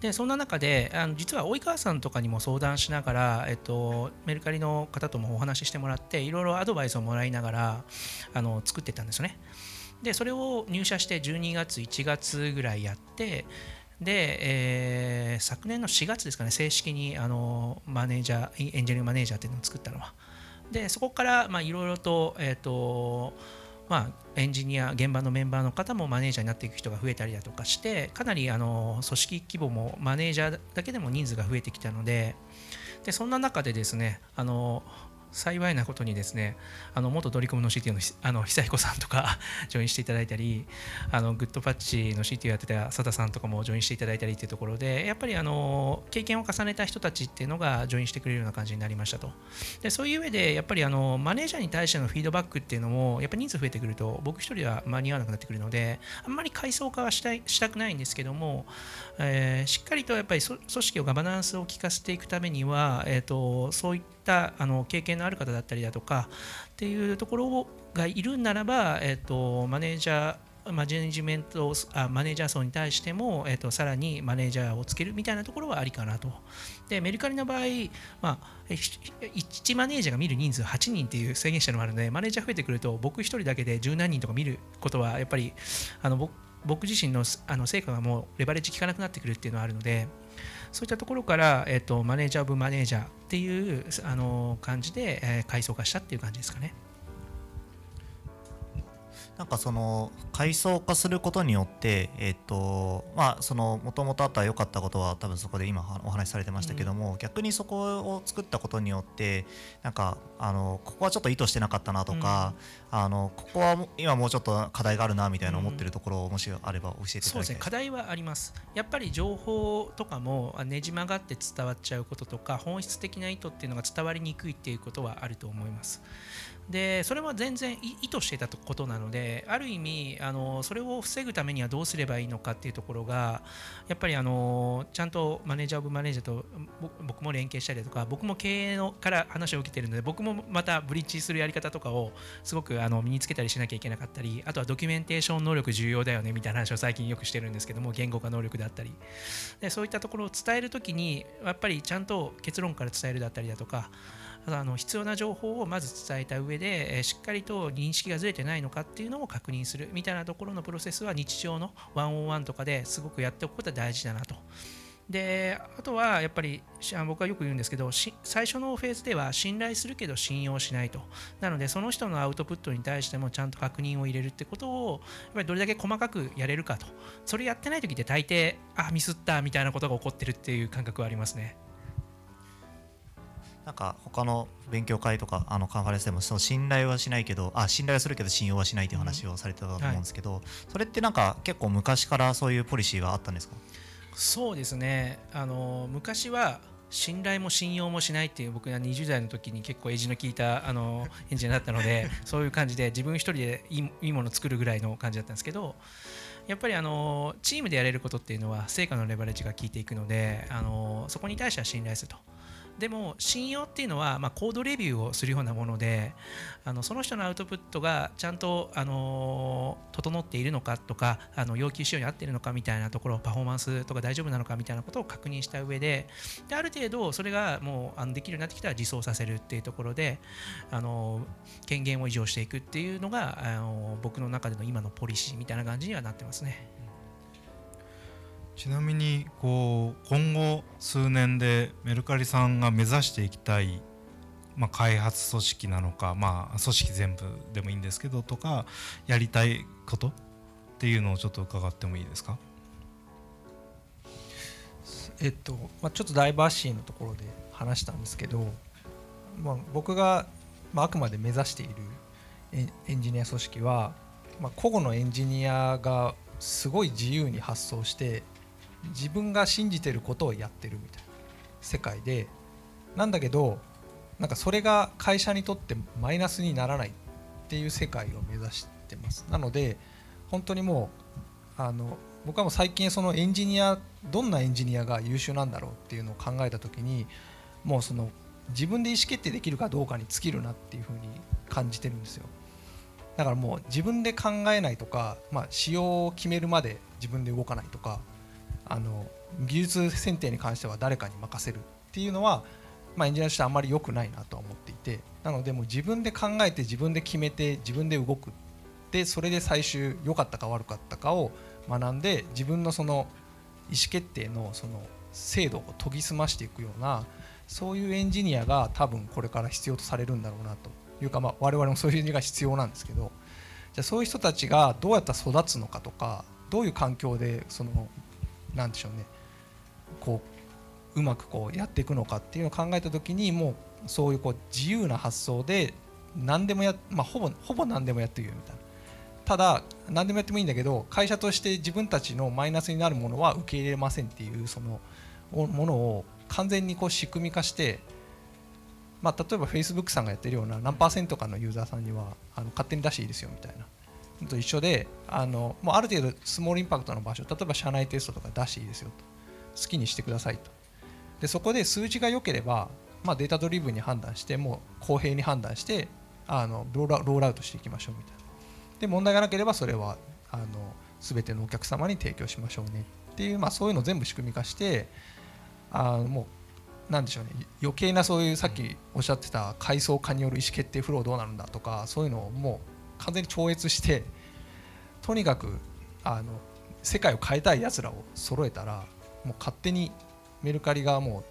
でそんな中であの実は及川さんとかにも相談しながら、えっと、メルカリの方ともお話ししてもらっていろいろアドバイスをもらいながらあの作ってたんですよね。でそれを入社して12月1月ぐらいやってで、えー昨年の4月ですかね正式にあのマネージャーエンジニアマネージャーっていうのを作ったのは。でそこからいろいろと,、えーとまあ、エンジニア現場のメンバーの方もマネージャーになっていく人が増えたりだとかしてかなりあの組織規模もマネージャーだけでも人数が増えてきたのででそんな中でですねあの幸いなことにですねあの元ドリコムの CTO のあの久彦さんとか ジョインしていただいたりあのグッドパッチの CTO やってた佐田さんとかもジョインしていただいたりっていうところでやっぱりあの経験を重ねた人たちっていうのがジョインしてくれるような感じになりましたと。でそういう上でやっぱりあのマネージャーに対してのフィードバックっていうのもやっぱ人数増えてくると僕一人は間に合わなくなってくるのであんまり階層化はしたいしたくないんですけども、えーしっかりとやっぱり組織をガバナンスを効かせていくためには、えー、とそういったあの経験のある方だったりだとかっていうところがいるならば、えー、とマネージャーマネジメントあマネージャー層に対しても、えー、とさらにマネージャーをつけるみたいなところはありかなと。でメルカリの場合、まあ、1マネージャーが見る人数8人っていう制限したのもあるのでマネージャー増えてくると僕1人だけで十何人とか見ることはやっぱりあの僕僕自身のあの成果がもうレバレッジ効かなくなってくるっていうのはあるのでそういったところから、えっとマネージャーオブマネージャーっていうあの感じで、えー階層化したっていう感じですかね。なんかその階層化することによって、えっとまあ、そのもともとあった良かったことは多分そこで今お話しされてましたけども、逆にそこを作ったことによってなんかあのここはちょっと意図してなかったなとか、あのここはも今もうちょっと課題があるなみたいな思ってるところをもしあれば教えていたそうですね。だきたい課題はあります。やっぱり情報とかもあねじ曲がって伝わっちゃうこととか本質的な意図っていうのが伝わりにくいっていうことはあると思いますでそれは全然意図していたことなのである意味あのそれを防ぐためにはどうすればいいのかっていうところがやっぱりあのちゃんとマネージャーオブマネージャーと僕も連携したりとか僕も経営のから話を受けてるので僕もまたブリッジするやり方とかをすごくあの身につけたりしなきゃいけなかったりあとはドキュメンテーション能力重要だよねみたいな話を最近よくしてるんですけども言語化能力だったり。でそういったところを伝えるときにやっぱりちゃんと結論から伝えるだったりだとかあとあの必要な情報をまず伝えた上で、えーしっかりと認識がずれてないのかっていうのを確認するみたいなところのプロセスは日常のワンオンワンとかですごくやっておくことは大事だなと。であとはやっぱり僕はよく言うんですけど最初のフェーズでは信頼するけど信用しないと。なのでその人のアウトプットに対してもちゃんと確認を入れるってことをやっぱりどれだけ細かくやれるかと。それやってない時って大抵あミスったみたいなことが起こってるっていう感覚はありますね。なんか他の勉強会とかあのカンファレンスでもその信頼はしないけどあ信頼はするけど信用はしないという話をされてたと思うんですけど、それってなんか結構昔からそういうポリシーがあったんですか？そうですね。あの昔は信頼も信用もしないっていう僕が20代の時に結構エッジの効いたあの エンジニアだったのでそういう感じで自分一人でいいいいものを作るぐらいの感じだったんですけどやっぱりあのチームでやれることっていうのは成果のレバレッジが効いていくのであのそこに対しては信頼すると。でも信用っていうのは、まあ、コードレビューをするようなものであのその人のアウトプットがちゃんと、あの整っているのかとかあの要求仕様に合っているのかみたいなところパフォーマンスとか大丈夫なのかみたいなことを確認した上でである程度それがもうあのできるようになってきたら実装させるっていうところで、あの権限を移譲していくっていうのが、あの僕の中での今のポリシーみたいな感じにはなってますね。ちなみにこう今後数年でメルカリさんが目指していきたい、まあ、開発組織なのか、まあ、組織全部でもいいんですけどとかやりたいことっていうのをちょっと伺ってもいいですか？えっとまあ、ちょっとダイバーシーのところで話したんですけど、まあ、僕が、まあ、あくまで目指しているエンジニア組織は、まあ、個々のエンジニアがすごい自由に発想して自分が信じてることをやってるみたいな世界でなんだけどなんかそれが会社にとってマイナスにならないっていう世界を目指してます。なので本当にもうあの僕はもう最近そのエンジニアどんなエンジニアが優秀なんだろうっていうのを考えた時にもうその自分で意思決定できるかどうかに尽きるなっていうふうに感じてるんですよ。だからもう自分で考えないとか、まあ、仕様を決めるまで自分で動かないとかあの技術選定に関しては誰かに任せるっていうのは、まあ、エンジニアとしてあんまり良くないなとは思っていてなのでもう自分で考えて自分で決めて自分で動くでそれで最終良かったか悪かったかを学んで自分のその意思決定のその精度を研ぎ澄ましていくようなそういうエンジニアが多分これから必要とされるんだろうなというか、まあ、我々もそういうエンジニアが必要なんですけどじゃあそういう人たちがどうやったら育つのかとかどういう環境でそのなんでしょうね。こううまくこうやっていくのかっていうのを考えた時にもうそういうこう自由な発想で何でもや、まあ、ほぼほぼ何でもやっていいよみたいな。ただ何でもやってもいいんだけど会社として自分たちのマイナスになるものは受け入れませんっていうそのものを完全にこう仕組み化してまあ、例えば Facebook さんがやってるような何パーセントかのユーザーさんにはあの勝手に出していいですよみたいな。と一緒であのもうある程度スモールインパクトの場所例えば社内テストとか出していいですよと。好きにしてくださいと。でそこで数字が良ければ、まあ、データドリブンに判断してもう公平に判断してあのロールアウトしていきましょうみたいな。で問題がなければそれはあの全てのお客様に提供しましょうね。っていう、まあ、そういうのを全部仕組み化してあもうなんでしょうね。余計なそういうさっきおっしゃってた階層化による意思決定フローどうなるんだとかそういうのをもう完全に超越してとにかくあの世界を変えたいやつらを揃えたらもう勝手にメルカリがも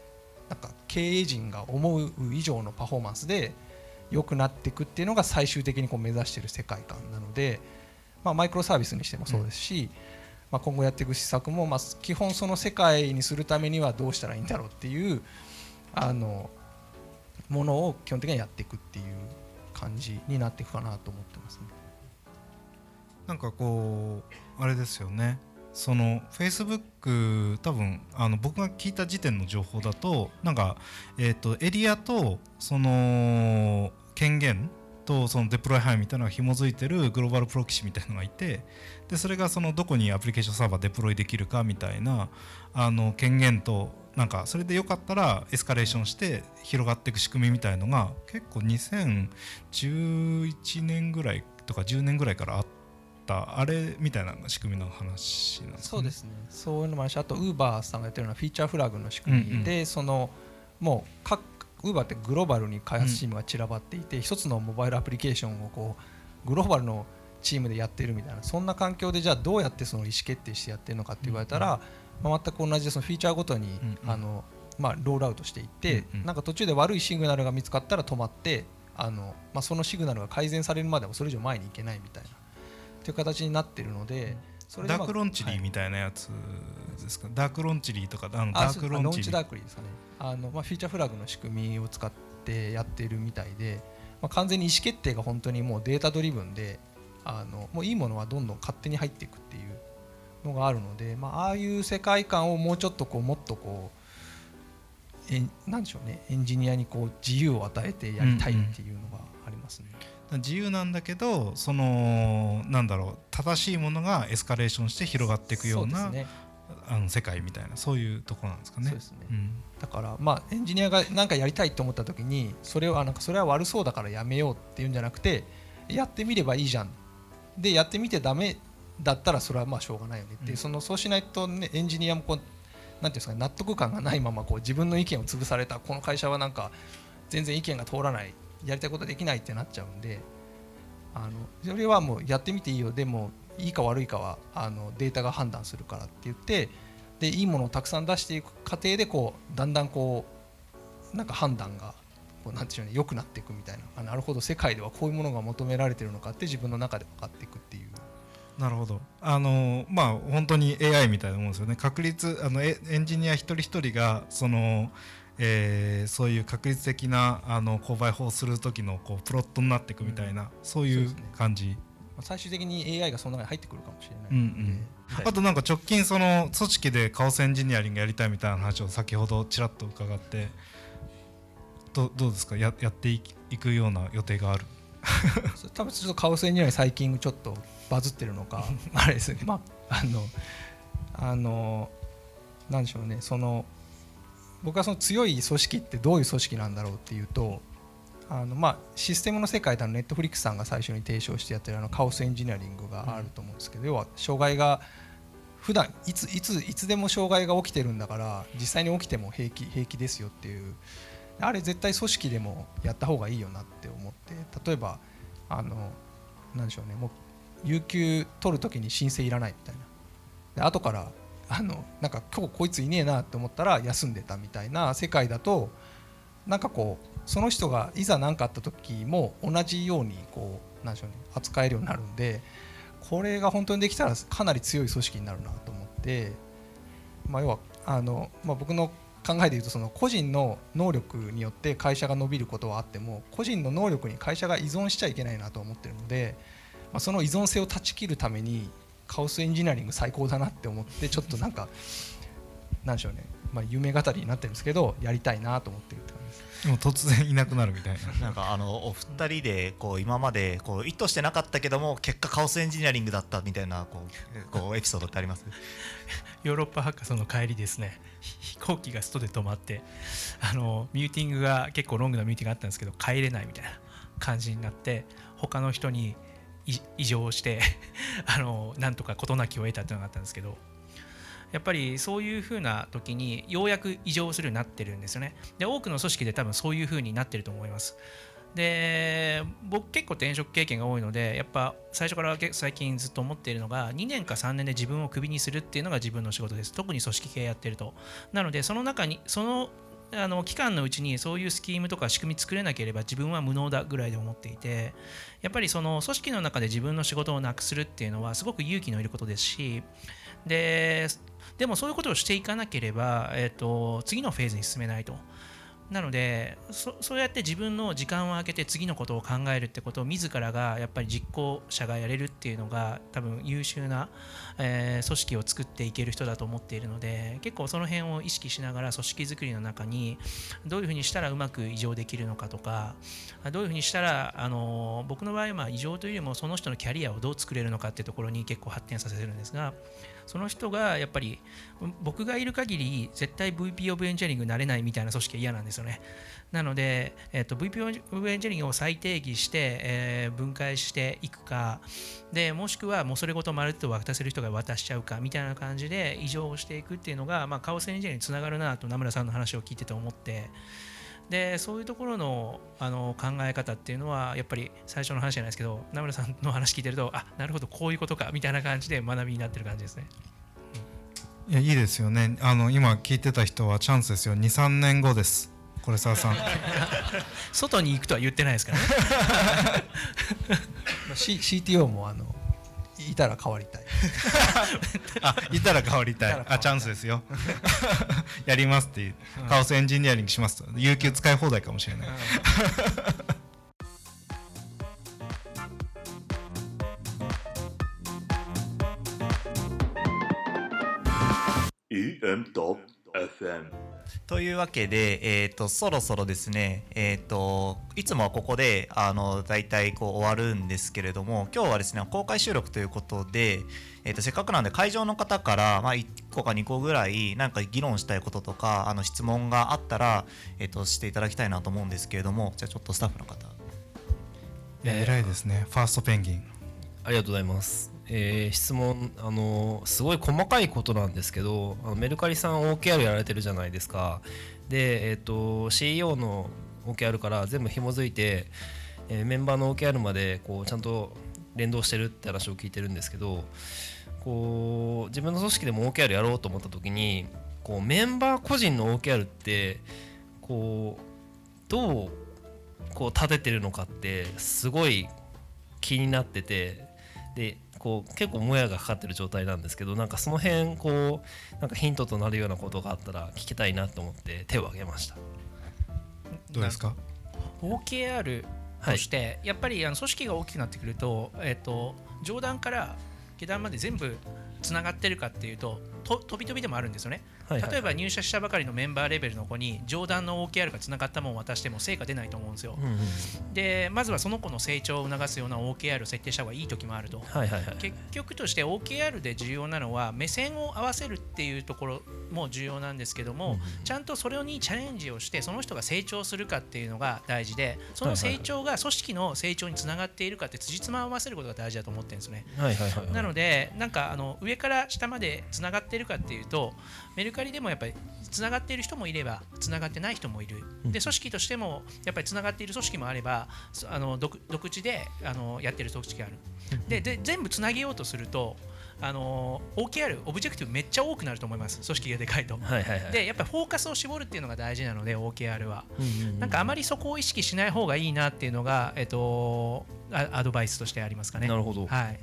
うなんか経営陣が思う以上のパフォーマンスで良くなっていくっていうのが最終的にこう目指している世界観なので、まあ、マイクロサービスにしてもそうですし、うん、まあ、今後やっていく施策も、まあ、基本その世界にするためにはどうしたらいいんだろうっていうあのものを基本的にはやっていくっていう感じになっていくかなと思ってますね。なんかこうあれですよねそのフェイスブック多分あの僕が聞いた時点の情報だとなんか、えーと、エリアとその権限とそのデプロイ範囲みたいなのが紐づいてるグローバルプロキシみたいなのがいてでそれがそのどこにアプリケーションサーバーデプロイできるかみたいなあの権限となんかそれでよかったらエスカレーションして広がっていく仕組みみたいのが結構2011年ぐらいとか10年ぐらいからあったあれみたいな仕組みの話なんですか、ね、そうですね。そういうのもあるしあとウーバーさんがやってるようなフィーチャーフラグの仕組みで、うんうん、そのもう各ウーバーってグローバルに開発チームが散らばっていて、うん、一つのモバイルアプリケーションをこうグローバルのチームでやってるみたいなそんな環境でじゃあどうやってその意思決定してやってるのかって言われたら、うんうんまあ、全く同じでそのフィーチャーごとに、うんうん、あのまあ、ロールアウトしていって、うんうん、なんか途中で悪いシグナルが見つかったら止まってあの、まあ、そのシグナルが改善されるまでもそれ以上前に行けないみたいなという形になっているのでそれでまあダークロンチリーみたいなやつですか、ダークロンチリーとかあのダークロンチリー。ダークリーですかね。あの、まあ、フィーチャーフラグの仕組みを使ってやってるみたいで、まあ、完全に意思決定が本当にもうデータドリブンであのもういいものはどんどん勝手に入っていくっていうのがあるので、まあああいう世界観をもうちょっとこうもっとこうえんなんでしょうねエンジニアにこう自由を与えてやりたいっていうのがありますね。自由なんだけどそのなんだろう正しいものがエスカレーションして広がっていくようなあの世界みたいなそういうところなんですかね。そうですね。うん。だからまあエンジニアが何かやりたいと思った時にそれはなんかそれは悪そうだからやめようっていうんじゃなくてやってみればいいじゃん。でやってみてダメだったらそれはまあしょうがないよねっていう、うん。そのそうしないとねエンジニアもこうなんていうんですかね納得感がないままこう自分の意見を潰されたこの会社はなんか全然意見が通らないやりたいことできないってなっちゃうんであのそれはもうやってみていいよ。でもいいか悪いかはあのデータが判断するからって言ってでいいものをたくさん出していく過程でこうだんだんこうなんか判断がこうなんていうの良くなっていくみたいな。あなるほど世界ではこういうものが求められてるのかって自分の中で分かっていくっていうなるほど。あのまあ本当に AI みたいなもんですよね。確率あのエエンジニア一人一人がその、えーそういう確率的なあの購買法をする時のこうプロットになっていくみたいな、そういうそうですね。感じ、まあ最終的に AI がその中に入ってくるかもしれない。うんうん。あとなんか直近その組織でカオスエンジニアリングやりたいみたいな話を先ほどちらっと伺ってどどうですか？ややっていくような予定がある？多分ちょっとカオスエンジニアに最近ちょっとバズってるのか あれですね。まああのあのなんでしょうね。その僕はその強い組織ってどういう組織なんだろうっていうとあのまあシステムの世界でネットフリックスさんが最初に提唱してやってるあのカオスエンジニアリングがあると思うんですけど、要は障害が普段いついついつでも障害が起きてるんだから実際に起きても平気平気ですよっていう。あれ絶対組織でもやった方がいいよなって思って例えばあのなんでしょうね。もう有給取るときに申請いらないみたいな。で後からあのなんか今日こいついねえなって思ったら休んでたみたいな世界だとなんかこうその人がいざ何かあった時も同じようにこうなんでしょうね扱えるようになるんでこれが本当にできたらかなり強い組織になるなと思って、まあ、要はあの、まあ、僕の考えで言うとその個人の能力によって会社が伸びることはあっても個人の能力に会社が依存しちゃいけないなと思ってるので、まあ、その依存性を断ち切るためにカオスエンジニアリング最高だなって思ってちょっとなんかなんでしょうね、まあ、夢語りになってるんですけどやりたいなと思ってるって感じです。でも突然いなくなるみたいな。なんかあのお二人でこう今までこう意図してなかったけども結果カオスエンジニアリングだったみたいなこうこうエピソードってあります？ヨーロッパハッカソンの帰りですね。飛行機が外で止まってあのミューティングが結構ロングなミューティングがあったんですけど帰れないみたいな感じになって他の人にい異常して あのなんとか事なきを得たっていうのがあったんですけどやっぱりそういう風な時にようやく異常するようになってるんですよね。で多くの組織で多分そういう風になってると思います。で僕結構転職経験が多いのでやっぱ最初から最近ずっと思っているのが2年か3年で自分をクビにするっていうのが自分の仕事です。特に組織系やってると。なのでその中にそのあの期間のうちにそういうスキームとか仕組み作れなければ自分は無能だぐらいで思っていてやっぱりその組織の中で自分の仕事をなくするっていうのはすごく勇気のいることですしででもそういうことをしていかなければ、えっと次のフェーズに進めないと。なのでそうやって自分の時間を空けて次のことを考えるってことを自らがやっぱり実行者がやれるっていうのが多分優秀な、えー組織を作っていける人だと思っているので結構その辺を意識しながら組織づくりの中にどういうふうにしたらうまく異常できるのかとかどういうふうにしたらあの僕の場合は異常というよりもその人のキャリアをどう作れるのかっていうところに結構発展させてるんですがその人がやっぱり僕がいる限り絶対 VP of Engineering になれないみたいな組織は嫌なんですよね。なので、えっと VP of Engineering を再定義して、えー分解していくかでもしくはもうそれごとまるっと渡せる人が渡しちゃうかみたいな感じで異常をしていくっていうのが、まあ、カオスエンジニアにつながるなと名村さんの話を聞いてて思ってでそういうところのあの考え方っていうのはやっぱり最初の話じゃないですけど名村さんの話聞いてるとあなるほどこういうことかみたいな感じで学びになってる感じですね。いやいいですよね。あの今聞いてた人はチャンスですよ。23年後です。これ沢さん。外に行くとは言ってないですからね。まあ C- CTO もあの いたら変わりたい。あいたら変わりたい。あチャンスですよ。やりますっていう、カオスエンジニアリングしますと。有給使い放題かもしれない、EM.FM というわけで、えー、とそろそろですね、えー、といつもはここであの大体こう終わるんですけれども今日はですね公開収録ということで、えー、とせっかくなんで会場の方から、まあ、1個か2個ぐらいなんか議論したいこととかあの質問があったら、えー、としていただきたいなと思うんですけれどもじゃあちょっとスタッフの方。いや偉いですね。ファーストペンギン。ありがとうございます。えー質問あのすごい細かいことなんですけどあのメルカリさん OKR やられてるじゃないですか。で、えー、と CEO の OKR から全部紐づいて、えーメンバーの OKR までこうちゃんと連動してるって話を聞いてるんですけどこう自分の組織でも OKR やろうと思った時にこうメンバー個人の OKR ってこうどうこう立ててるのかってすごい気になっててでこう結構もやがかかってる状態なんですけどなんかその辺こうなんかヒントとなるようなことがあったら聞きたいなと思って手を挙げました。どうですか？OKR として、やっぱりあの組織が大きくなってくると,、えっと上段から下段まで全部つながってるかっていうとと飛び飛びでもあるんですよね、例えば入社したばかりのメンバーレベルの子に上段の OKR がつながったものを渡しても成果出ないと思うんですよ、うんうんでまずはその子の成長を促すような OKR を設定した方がいい時もあると。結局として OKR で重要なのは目線を合わせるっていうところも重要なんですけども、ちゃんとそれにチャレンジをしてその人が成長するかっていうのが大事でその成長が組織の成長につながっているかって辻褄を合わせることが大事だと思ってるんですね。なのでなんかあの上から下までつながっているかっていうとメルカリでもやっぱりつながっている人もいればつながってない人もいる。で組織としてもやっぱりつながっている組織もあればそあの独独自であのやってる組織がある。でで全部つなげようとするとあの OKR オブジェクティブめっちゃ多くなると思います。組織がでかいと。はいはいはい。でやっぱりフォーカスを絞るっていうのが大事なので OKR は。うんうんうんなんかあまりそこを意識しない方がいいなっていうのが、えっと、あアドバイスとしてありますかね。なるほど。はい、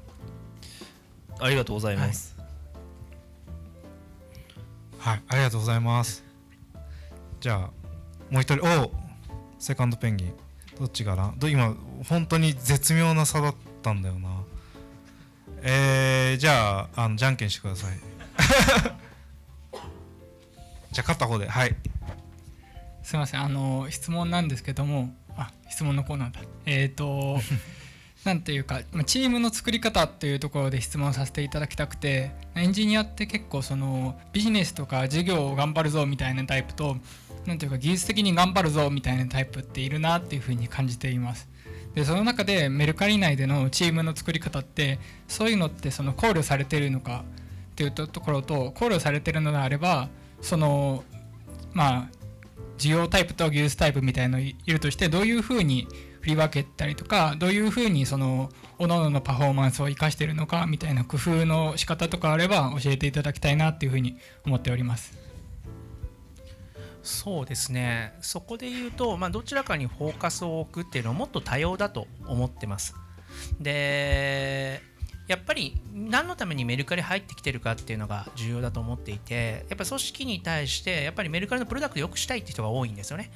ありがとうございます、はいありがとうございます。じゃあもう一人おセカンドペンギン。どっちかなど今本当に絶妙な差だったんだよな。えー、じゃああのじゃんけんしてください。じゃあ勝った方ではい。すみませんあの質問なんですけどもあ質問のコーナーだ。えっ、と なんていうかチームの作り方っていうところで質問させていただきたくてエンジニアって結構そのビジネスとか事業を頑張るぞみたいなタイプとなんていうか技術的に頑張るぞみたいなタイプっているなっていうふうに感じています。でその中でメルカリ内でのチームの作り方ってそういうのってその考慮されてるのかっていうところと考慮されてるのであればそのまあ需要タイプと技術タイプみたいのいるとしてどういうふうに振り分けたりとかどういうふうにその各々のパフォーマンスを生かしているのかみたいな工夫の仕方とかあれば教えていただきたいなっていうふうに思っております。そうですね。そこで言うと、まあ、どちらかにフォーカスを置くっていうのはもっと多様だと思ってます。でやっぱり何のためにメルカリ入ってきてるかっていうのが重要だと思っていてやっぱ組織に対してやっぱりメルカリのプロダクトを良くしたいって人が多いんですよね。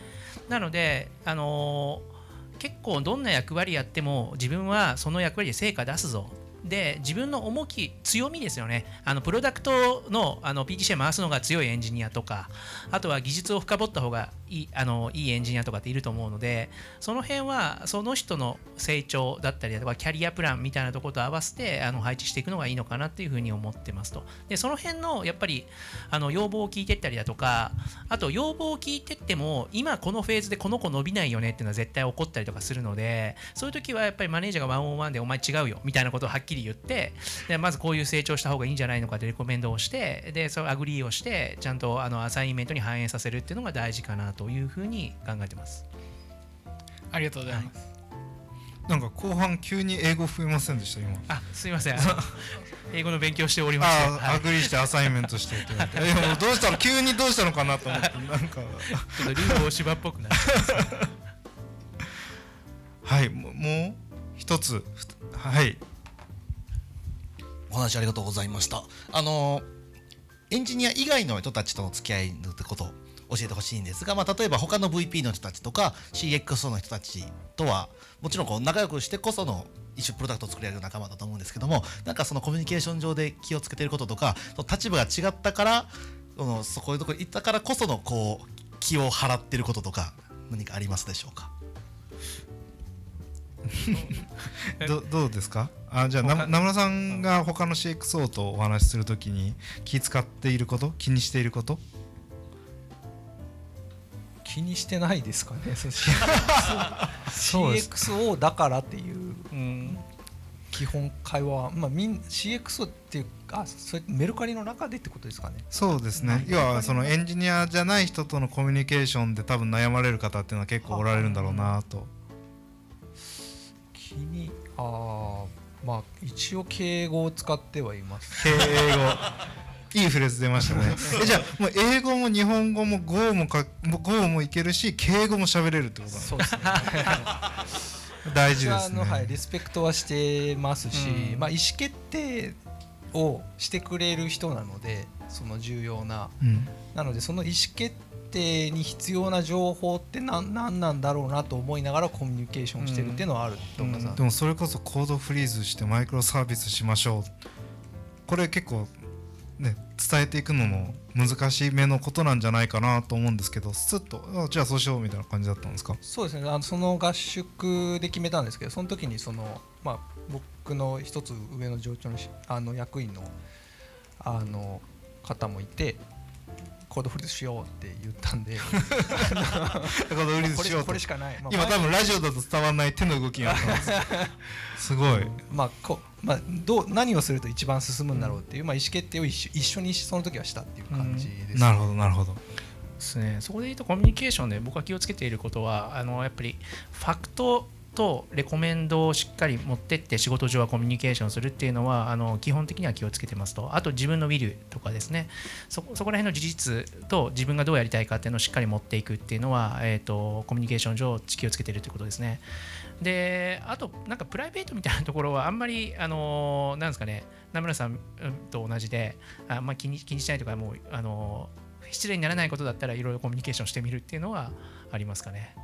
なのであのー結構どんな役割やっても自分はその役割で成果出すぞ。で自分の重き強みですよね。あのプロダクトのあの PTC 回すのが強いエンジニアとかあとは技術を深掘った方がいいあのいいエンジニアとかっていると思うのでその辺はその人の成長だったりだとかキャリアプランみたいなとこと合わせてあの配置していくのがいいのかなっていうふうに思ってますと。でその辺のやっぱりあの要望を聞いてったりだとかあと要望を聞いてっても今このフェーズでこの子伸びないよねっていうのは絶対起こったりとかするのでそういう時はやっぱりマネージャーがワンオンワンでお前違うよみたいなことをはっきり言ってでまずこういう成長した方がいいんじゃないのかってレコメンドをしてでそれ agree をしてちゃんとあの assignment に反映させるっていうのが大事かなというふうに考えてます。ありがとうございます。なんか後半急に英語増えませんでした今。あすいません。あの英語の勉強しておりましてあ、はい。 agree して assignment してってどうしたの急にどうしたのかなと思ってなんか。ちょっとルー大柴っぽくなっちゃう はい。ももう一つはいお話ありがとうございました。あのエンジニア以外の人たちとの付き合いのこと教えてほしいんですが、まあ、例えば他の VP の人たちとか CXO の人たちとはもちろんこう仲良くしてこその一種プロダクトを作れる仲間だと思うんですけどもなんかそのコミュニケーション上で気をつけてることとか立場が違ったからそのそういうところに行ったからこそのこう気を払ってることとか何かありますでしょうか？ど どうですか？あじゃあな名村さんが他の CXO とお話しするときに気使っていること？気にしていること？気にしてないですかね？CXO だからっていううん。基本会話。は、まあ、みん CXO っていうあそれメルカリの中でってことですかね？そうですね。要はそのエンジニアじゃない人とのコミュニケーションで多分悩まれる方っていうのは結構おられるんだろうなと。気にあーまあ一応敬語を使ってはいます。敬語。いいフレーズ出ましたね。えじゃあもう英語も日本語も Go もかも Go もいけるし敬語も喋れるってことなんそうですね。大事ですね。私はあの、はい、リスペクトはしてますし、うん。まあ、意思決定をしてくれる人なのでその重要な。うん。なのでその意思決定に必要な情報って何何なんだろうなと思いながらコミュニケーションしてるっていうのはある。と思います、でもそれこそコードフリーズしてマイクロサービスしましょう。これ結構ね伝えていくのも難しめのことなんじゃないかなと思うんですけどスッとあじゃあそうしようみたいな感じだったんですか？そうですね。あのその合宿で決めたんですけどその時にその、まあ、僕の一つ上の上長のしあの役員のあの方もいてコードフリーズしようって言ったんで。コードフリーズしようと。これこれしかない、まあ今多分ラジオだと伝わらない手の動きがあったんです。すごい。まあこまあ、どう何をすると一番進むんだろうっていう、まあ、意思決定を一緒一緒にその時はしたっていう感じです、なるほどなるほど。ですね、そこで言うとコミュニケーションで僕が気をつけていることはあのやっぱりファクトとレコメンドをしっかり持ってって仕事上はコミュニケーションするっていうのはあの基本的には気をつけてますと。あと自分のウィルとかですね。そこら辺の事実と自分がどうやりたいかっていうのをしっかり持っていくっていうのは、えー、とコミュニケーション上気をつけてるということですね。であとなんかプライベートみたいなところはあんまりあのなんですかね。名村さんうんと同じであんま気に気にしないとかもうあの失礼にならないことだったらいろいろコミュニケーションしてみるっていうのはありますかね。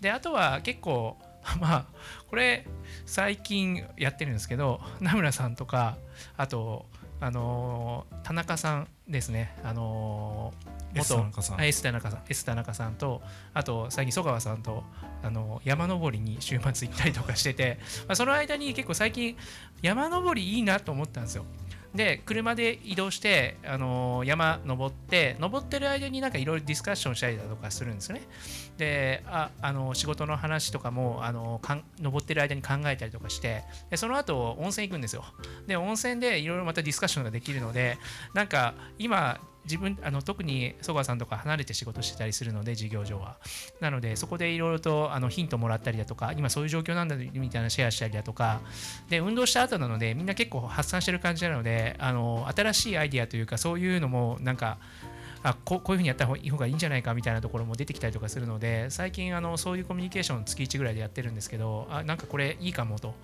であとは結構 まあこれ最近やってるんですけど名村さんとかあとあのー田中さんですねあのー S 田中さんあ S 田中さん S 田中さんとあと最近曽川さんとあの山登りに週末行ったりとかしてて、まあ、その間に結構最近山登りいいなと思ったんですよ。で車で移動して、あのー山登って登ってる間になんかいろいろディスカッションしたりだとかするんですよね。であ、あの仕事の話とかも、あのかん登ってる間に考えたりとかしてでその後温泉行くんですよ。で温泉でいろいろまたディスカッションができるのでなんか今自分あの特に曽川さんとか離れて仕事してたりするので事業上はなのでそこでいろいろとあのヒントもらったりだとか今そういう状況なんだみたいなシェアしたりだとかで運動した後なのでみんな結構発散してる感じなのであの新しいアイディアというかそういうのもなんかあこうこういうふうにやった方がいいんじゃないかみたいなところも出てきたりとかするので最近あのそういうコミュニケーション月1ぐらいでやってるんですけどあなんかこれいいかもと。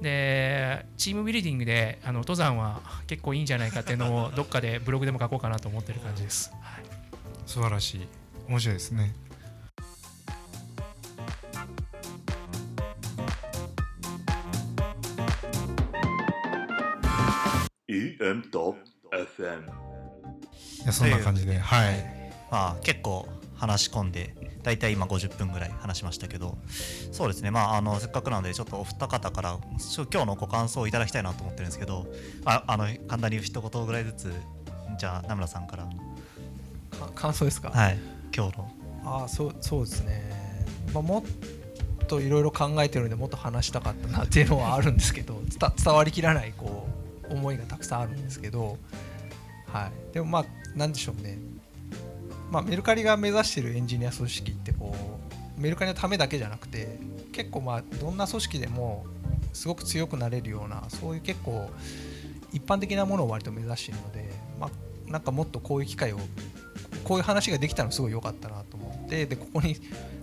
でチームビルディングであの登山は結構いいんじゃないかっていうのを どっかでブログでも書こうかなと思ってる感じです。はい。素晴らしい。面白いですね。EM Top FM いやそんな感じではい。まあ結構話し込んで大体今50分ぐらい話しましたけどそうですね。まああのせっかくなのでちょっとお二方から今日のご感想をいただきたいなと思ってるんですけどああの簡単に一言ぐらいずつじゃあ名村さんから。か感想ですか、はい。今日の。ああそうそうですね、まあ、もっといろいろ考えてるのでもっと話したかったなっていうのはあるんですけど伝伝わりきらないこう思いがたくさんあるんですけど、はい、でもまあなんでしょうね、まあ、メルカリが目指してるエンジニア組織ってこうメルカリのためだけじゃなくて結構まあどんな組織でもすごく強くなれるようなそういう結構一般的なものを割と目指しているので、まあ、なんかもっとこういう機会をこういう話ができたのすごい良かったなと思ってでここに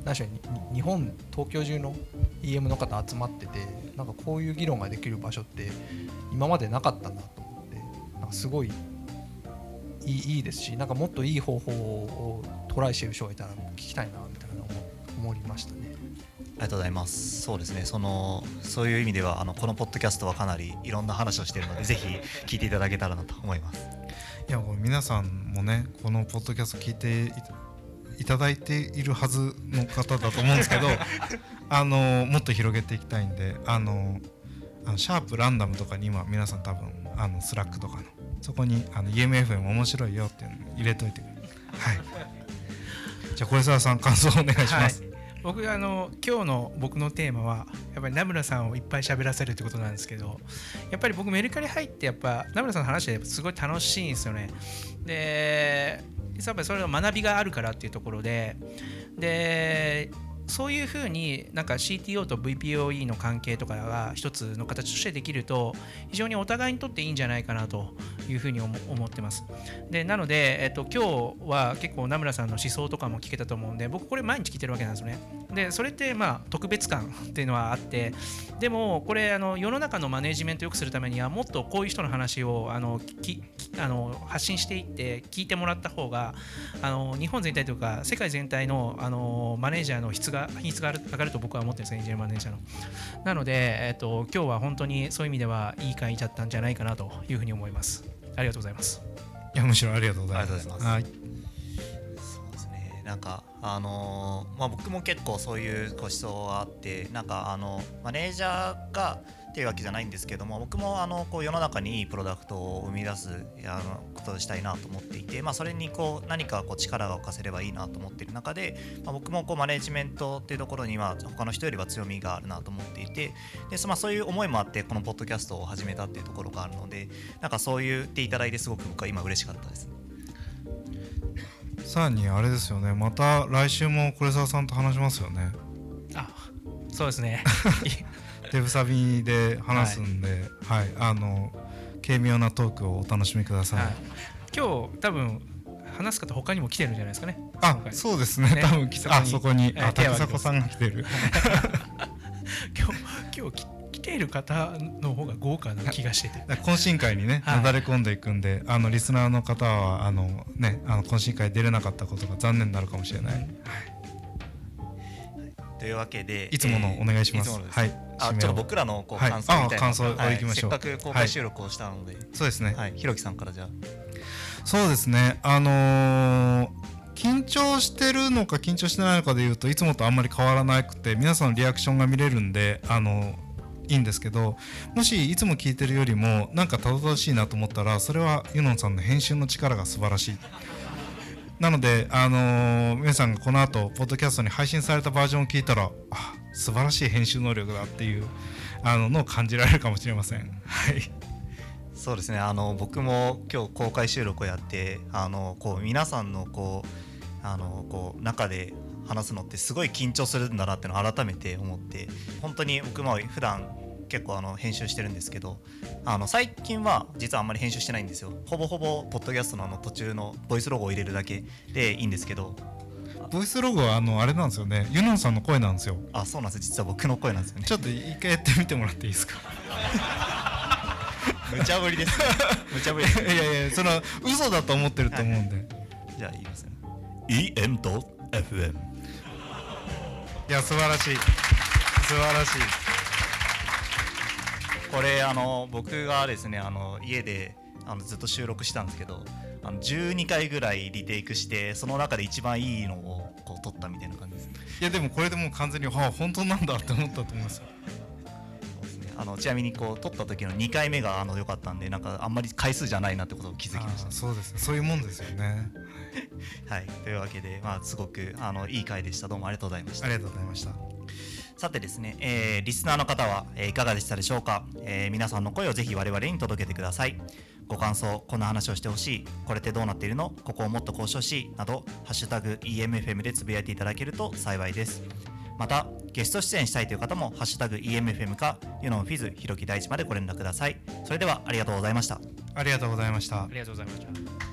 何しょうに日本東京中の EM の方集まっててなんかこういう議論ができる場所って今までなかったなと思ってなんかすごいいいいいですしなんかもっといい方法をトライしてる人がいたら聞きたいなみたいなのを思いましたね。ありがとうございます。そうですね。そのそういう意味ではあのこのポッドキャストはかなりいろんな話をしているので ぜひ聞いていただけたらなと思います。いやこれ皆さんもねこのポッドキャスト聞いていたいただいているはずの方だと思うんですけど あのもっと広げていきたいんであのあのシャープ random とかに今皆さん多分あのスラックとかのそこにあの EMFM 面白いよっていうの入れといてはい。じゃあ是沢さん感想お願いします、はい。僕があの今日の僕のテーマはやっぱり名村さんをいっぱい喋らせるってことなんですけどやっぱり僕メルカリ入ってやっぱ名村さんの話ですごい楽しいんですよね。でやっぱりそれが学びがあるからっていうところででそういうふうになんか CTO と VPOE の関係とかが一つの形としてできると非常にお互いにとっていいんじゃないかなというふうに思ってます。でなので、えっと、今日は結構名村さんの思想とかも聞けたと思うんで僕これ毎日聞いてるわけなんですよね。でそれってまあ特別感っていうのはあってでもこれあの世の中のマネジメントを良くするためにはもっとこういう人の話をあのききあの発信していって聞いてもらった方があの日本全体というか世界全体のあのマネージャーの質が品質が上がると僕は思ってるんですエンジニアマネージャーの。なので、えっと、今日は本当にそういう意味ではいい会だったんじゃないかなというふうに思います。ありがとうございます。いやむしろありがとうございますはいそうですね。なんかあのーまあ僕も結構そういうご思想があってなんかあのマネージャーがっていうわけじゃないんですけども僕もあのこう世の中にいいプロダクトを生み出すあのことをしたいなと思っていて、まあ、それにこう何かこう力が置かせればいいなと思っている中で、まあ、僕もこうマネジメントっていうところには他の人よりは強みがあるなと思っていてで、そまあ、そういう思いもあってこのポッドキャストを始めたっていうところがあるのでなんかそう言っていただいてすごく僕は今嬉しかったです。さらにあれですよねまた来週も是沢さんと話しますよねあそうですね。デブサビで話すんで、はい、あの軽妙なトークをお楽しみください。はい、今日多分話す方他にも来てるんじゃないですかね。あそうですね。ね多分あそこに、えーあ、竹迫さんが来てる。今日今日き来ている方の方が豪華な気がしてて。懇親会にね、はいなだれ込んでいくんで、あのリスナーの方はあのね、あの懇親会出れなかったことが残念になるかもしれない。というわけでいつものお願いします。つものです。はい。あちょっと僕らのこうはい。感想みたいな、あ感想をはい行きましょう。せっかく公開収録をしたので、そうですね。はい、ひろきさんからじゃあ。そうですね。あのー緊張してるのか緊張してないのかで言うといつもとあんまり変わらなくて皆さんのリアクションが見れるんであのいいんですけどもしいつも聞いてるよりもなんかたどたどしいなと思ったらそれはユノンさんの編集の力が素晴らしい。なので、あのー皆さんがこの後ポッドキャストに配信されたバージョンを聞いたらあ素晴らしい編集能力だっていうあののを感じられるかもしれません。はいそうですねあの僕も今日公開収録をやってあのこう皆さんのこうあのこう中で話すのってすごい緊張するんだなってのを改めて思って本当に僕も普段結構あの編集してるんですけどあの最近は実はあんまり編集してないんですよ。ほぼほぼポッドキャストのあの途中のボイスロゴを入れるだけでいいんですけど。ボイスロゴはあのあれなんですよね。ユノンさんの声なんですよ。あそうなんです。実は僕の声なんですよね。ちょっと一回やってみてもらっていいですか？無茶ぶりです、ね、無茶ぶりですいやいやその嘘だと思ってると思うんで、じゃあ言いますね。EM.FM いや素晴らしい。素晴らしいこれあの僕がですねあの家であのずっと収録したんですけどあの12回ぐらいリテイクしてその中で一番いいのをこう撮ったみたいな感じですね。いやでもこれでもう完全にはあ本当なんだって思ったと思いますよ。あのちなみにこう撮った時の2回目があの良かったんでなんかあんまり回数じゃないなってことを気づきましあーそうですね。そういうもんですよね。たはい。というわけでまあすごくあのいい回でした。どうもありがとうございました。ありがとうございましたさてですね、えーリスナーの方は、えーいかがでしたでしょうか、えー皆さんの声をぜひ我々に届けてください。ご感想こんな話をしてほしい。これってどうなっているの？ここをもっと交渉しいなど「ハッシュタグ #EMFM」でつぶやいていただけると幸いです。またゲスト出演したいという方も「ハッシュタグ #EMFM」かユノンフィズひろき大地までご連絡ください。それではありがとうございました。ありがとうございました。ありがとうございました。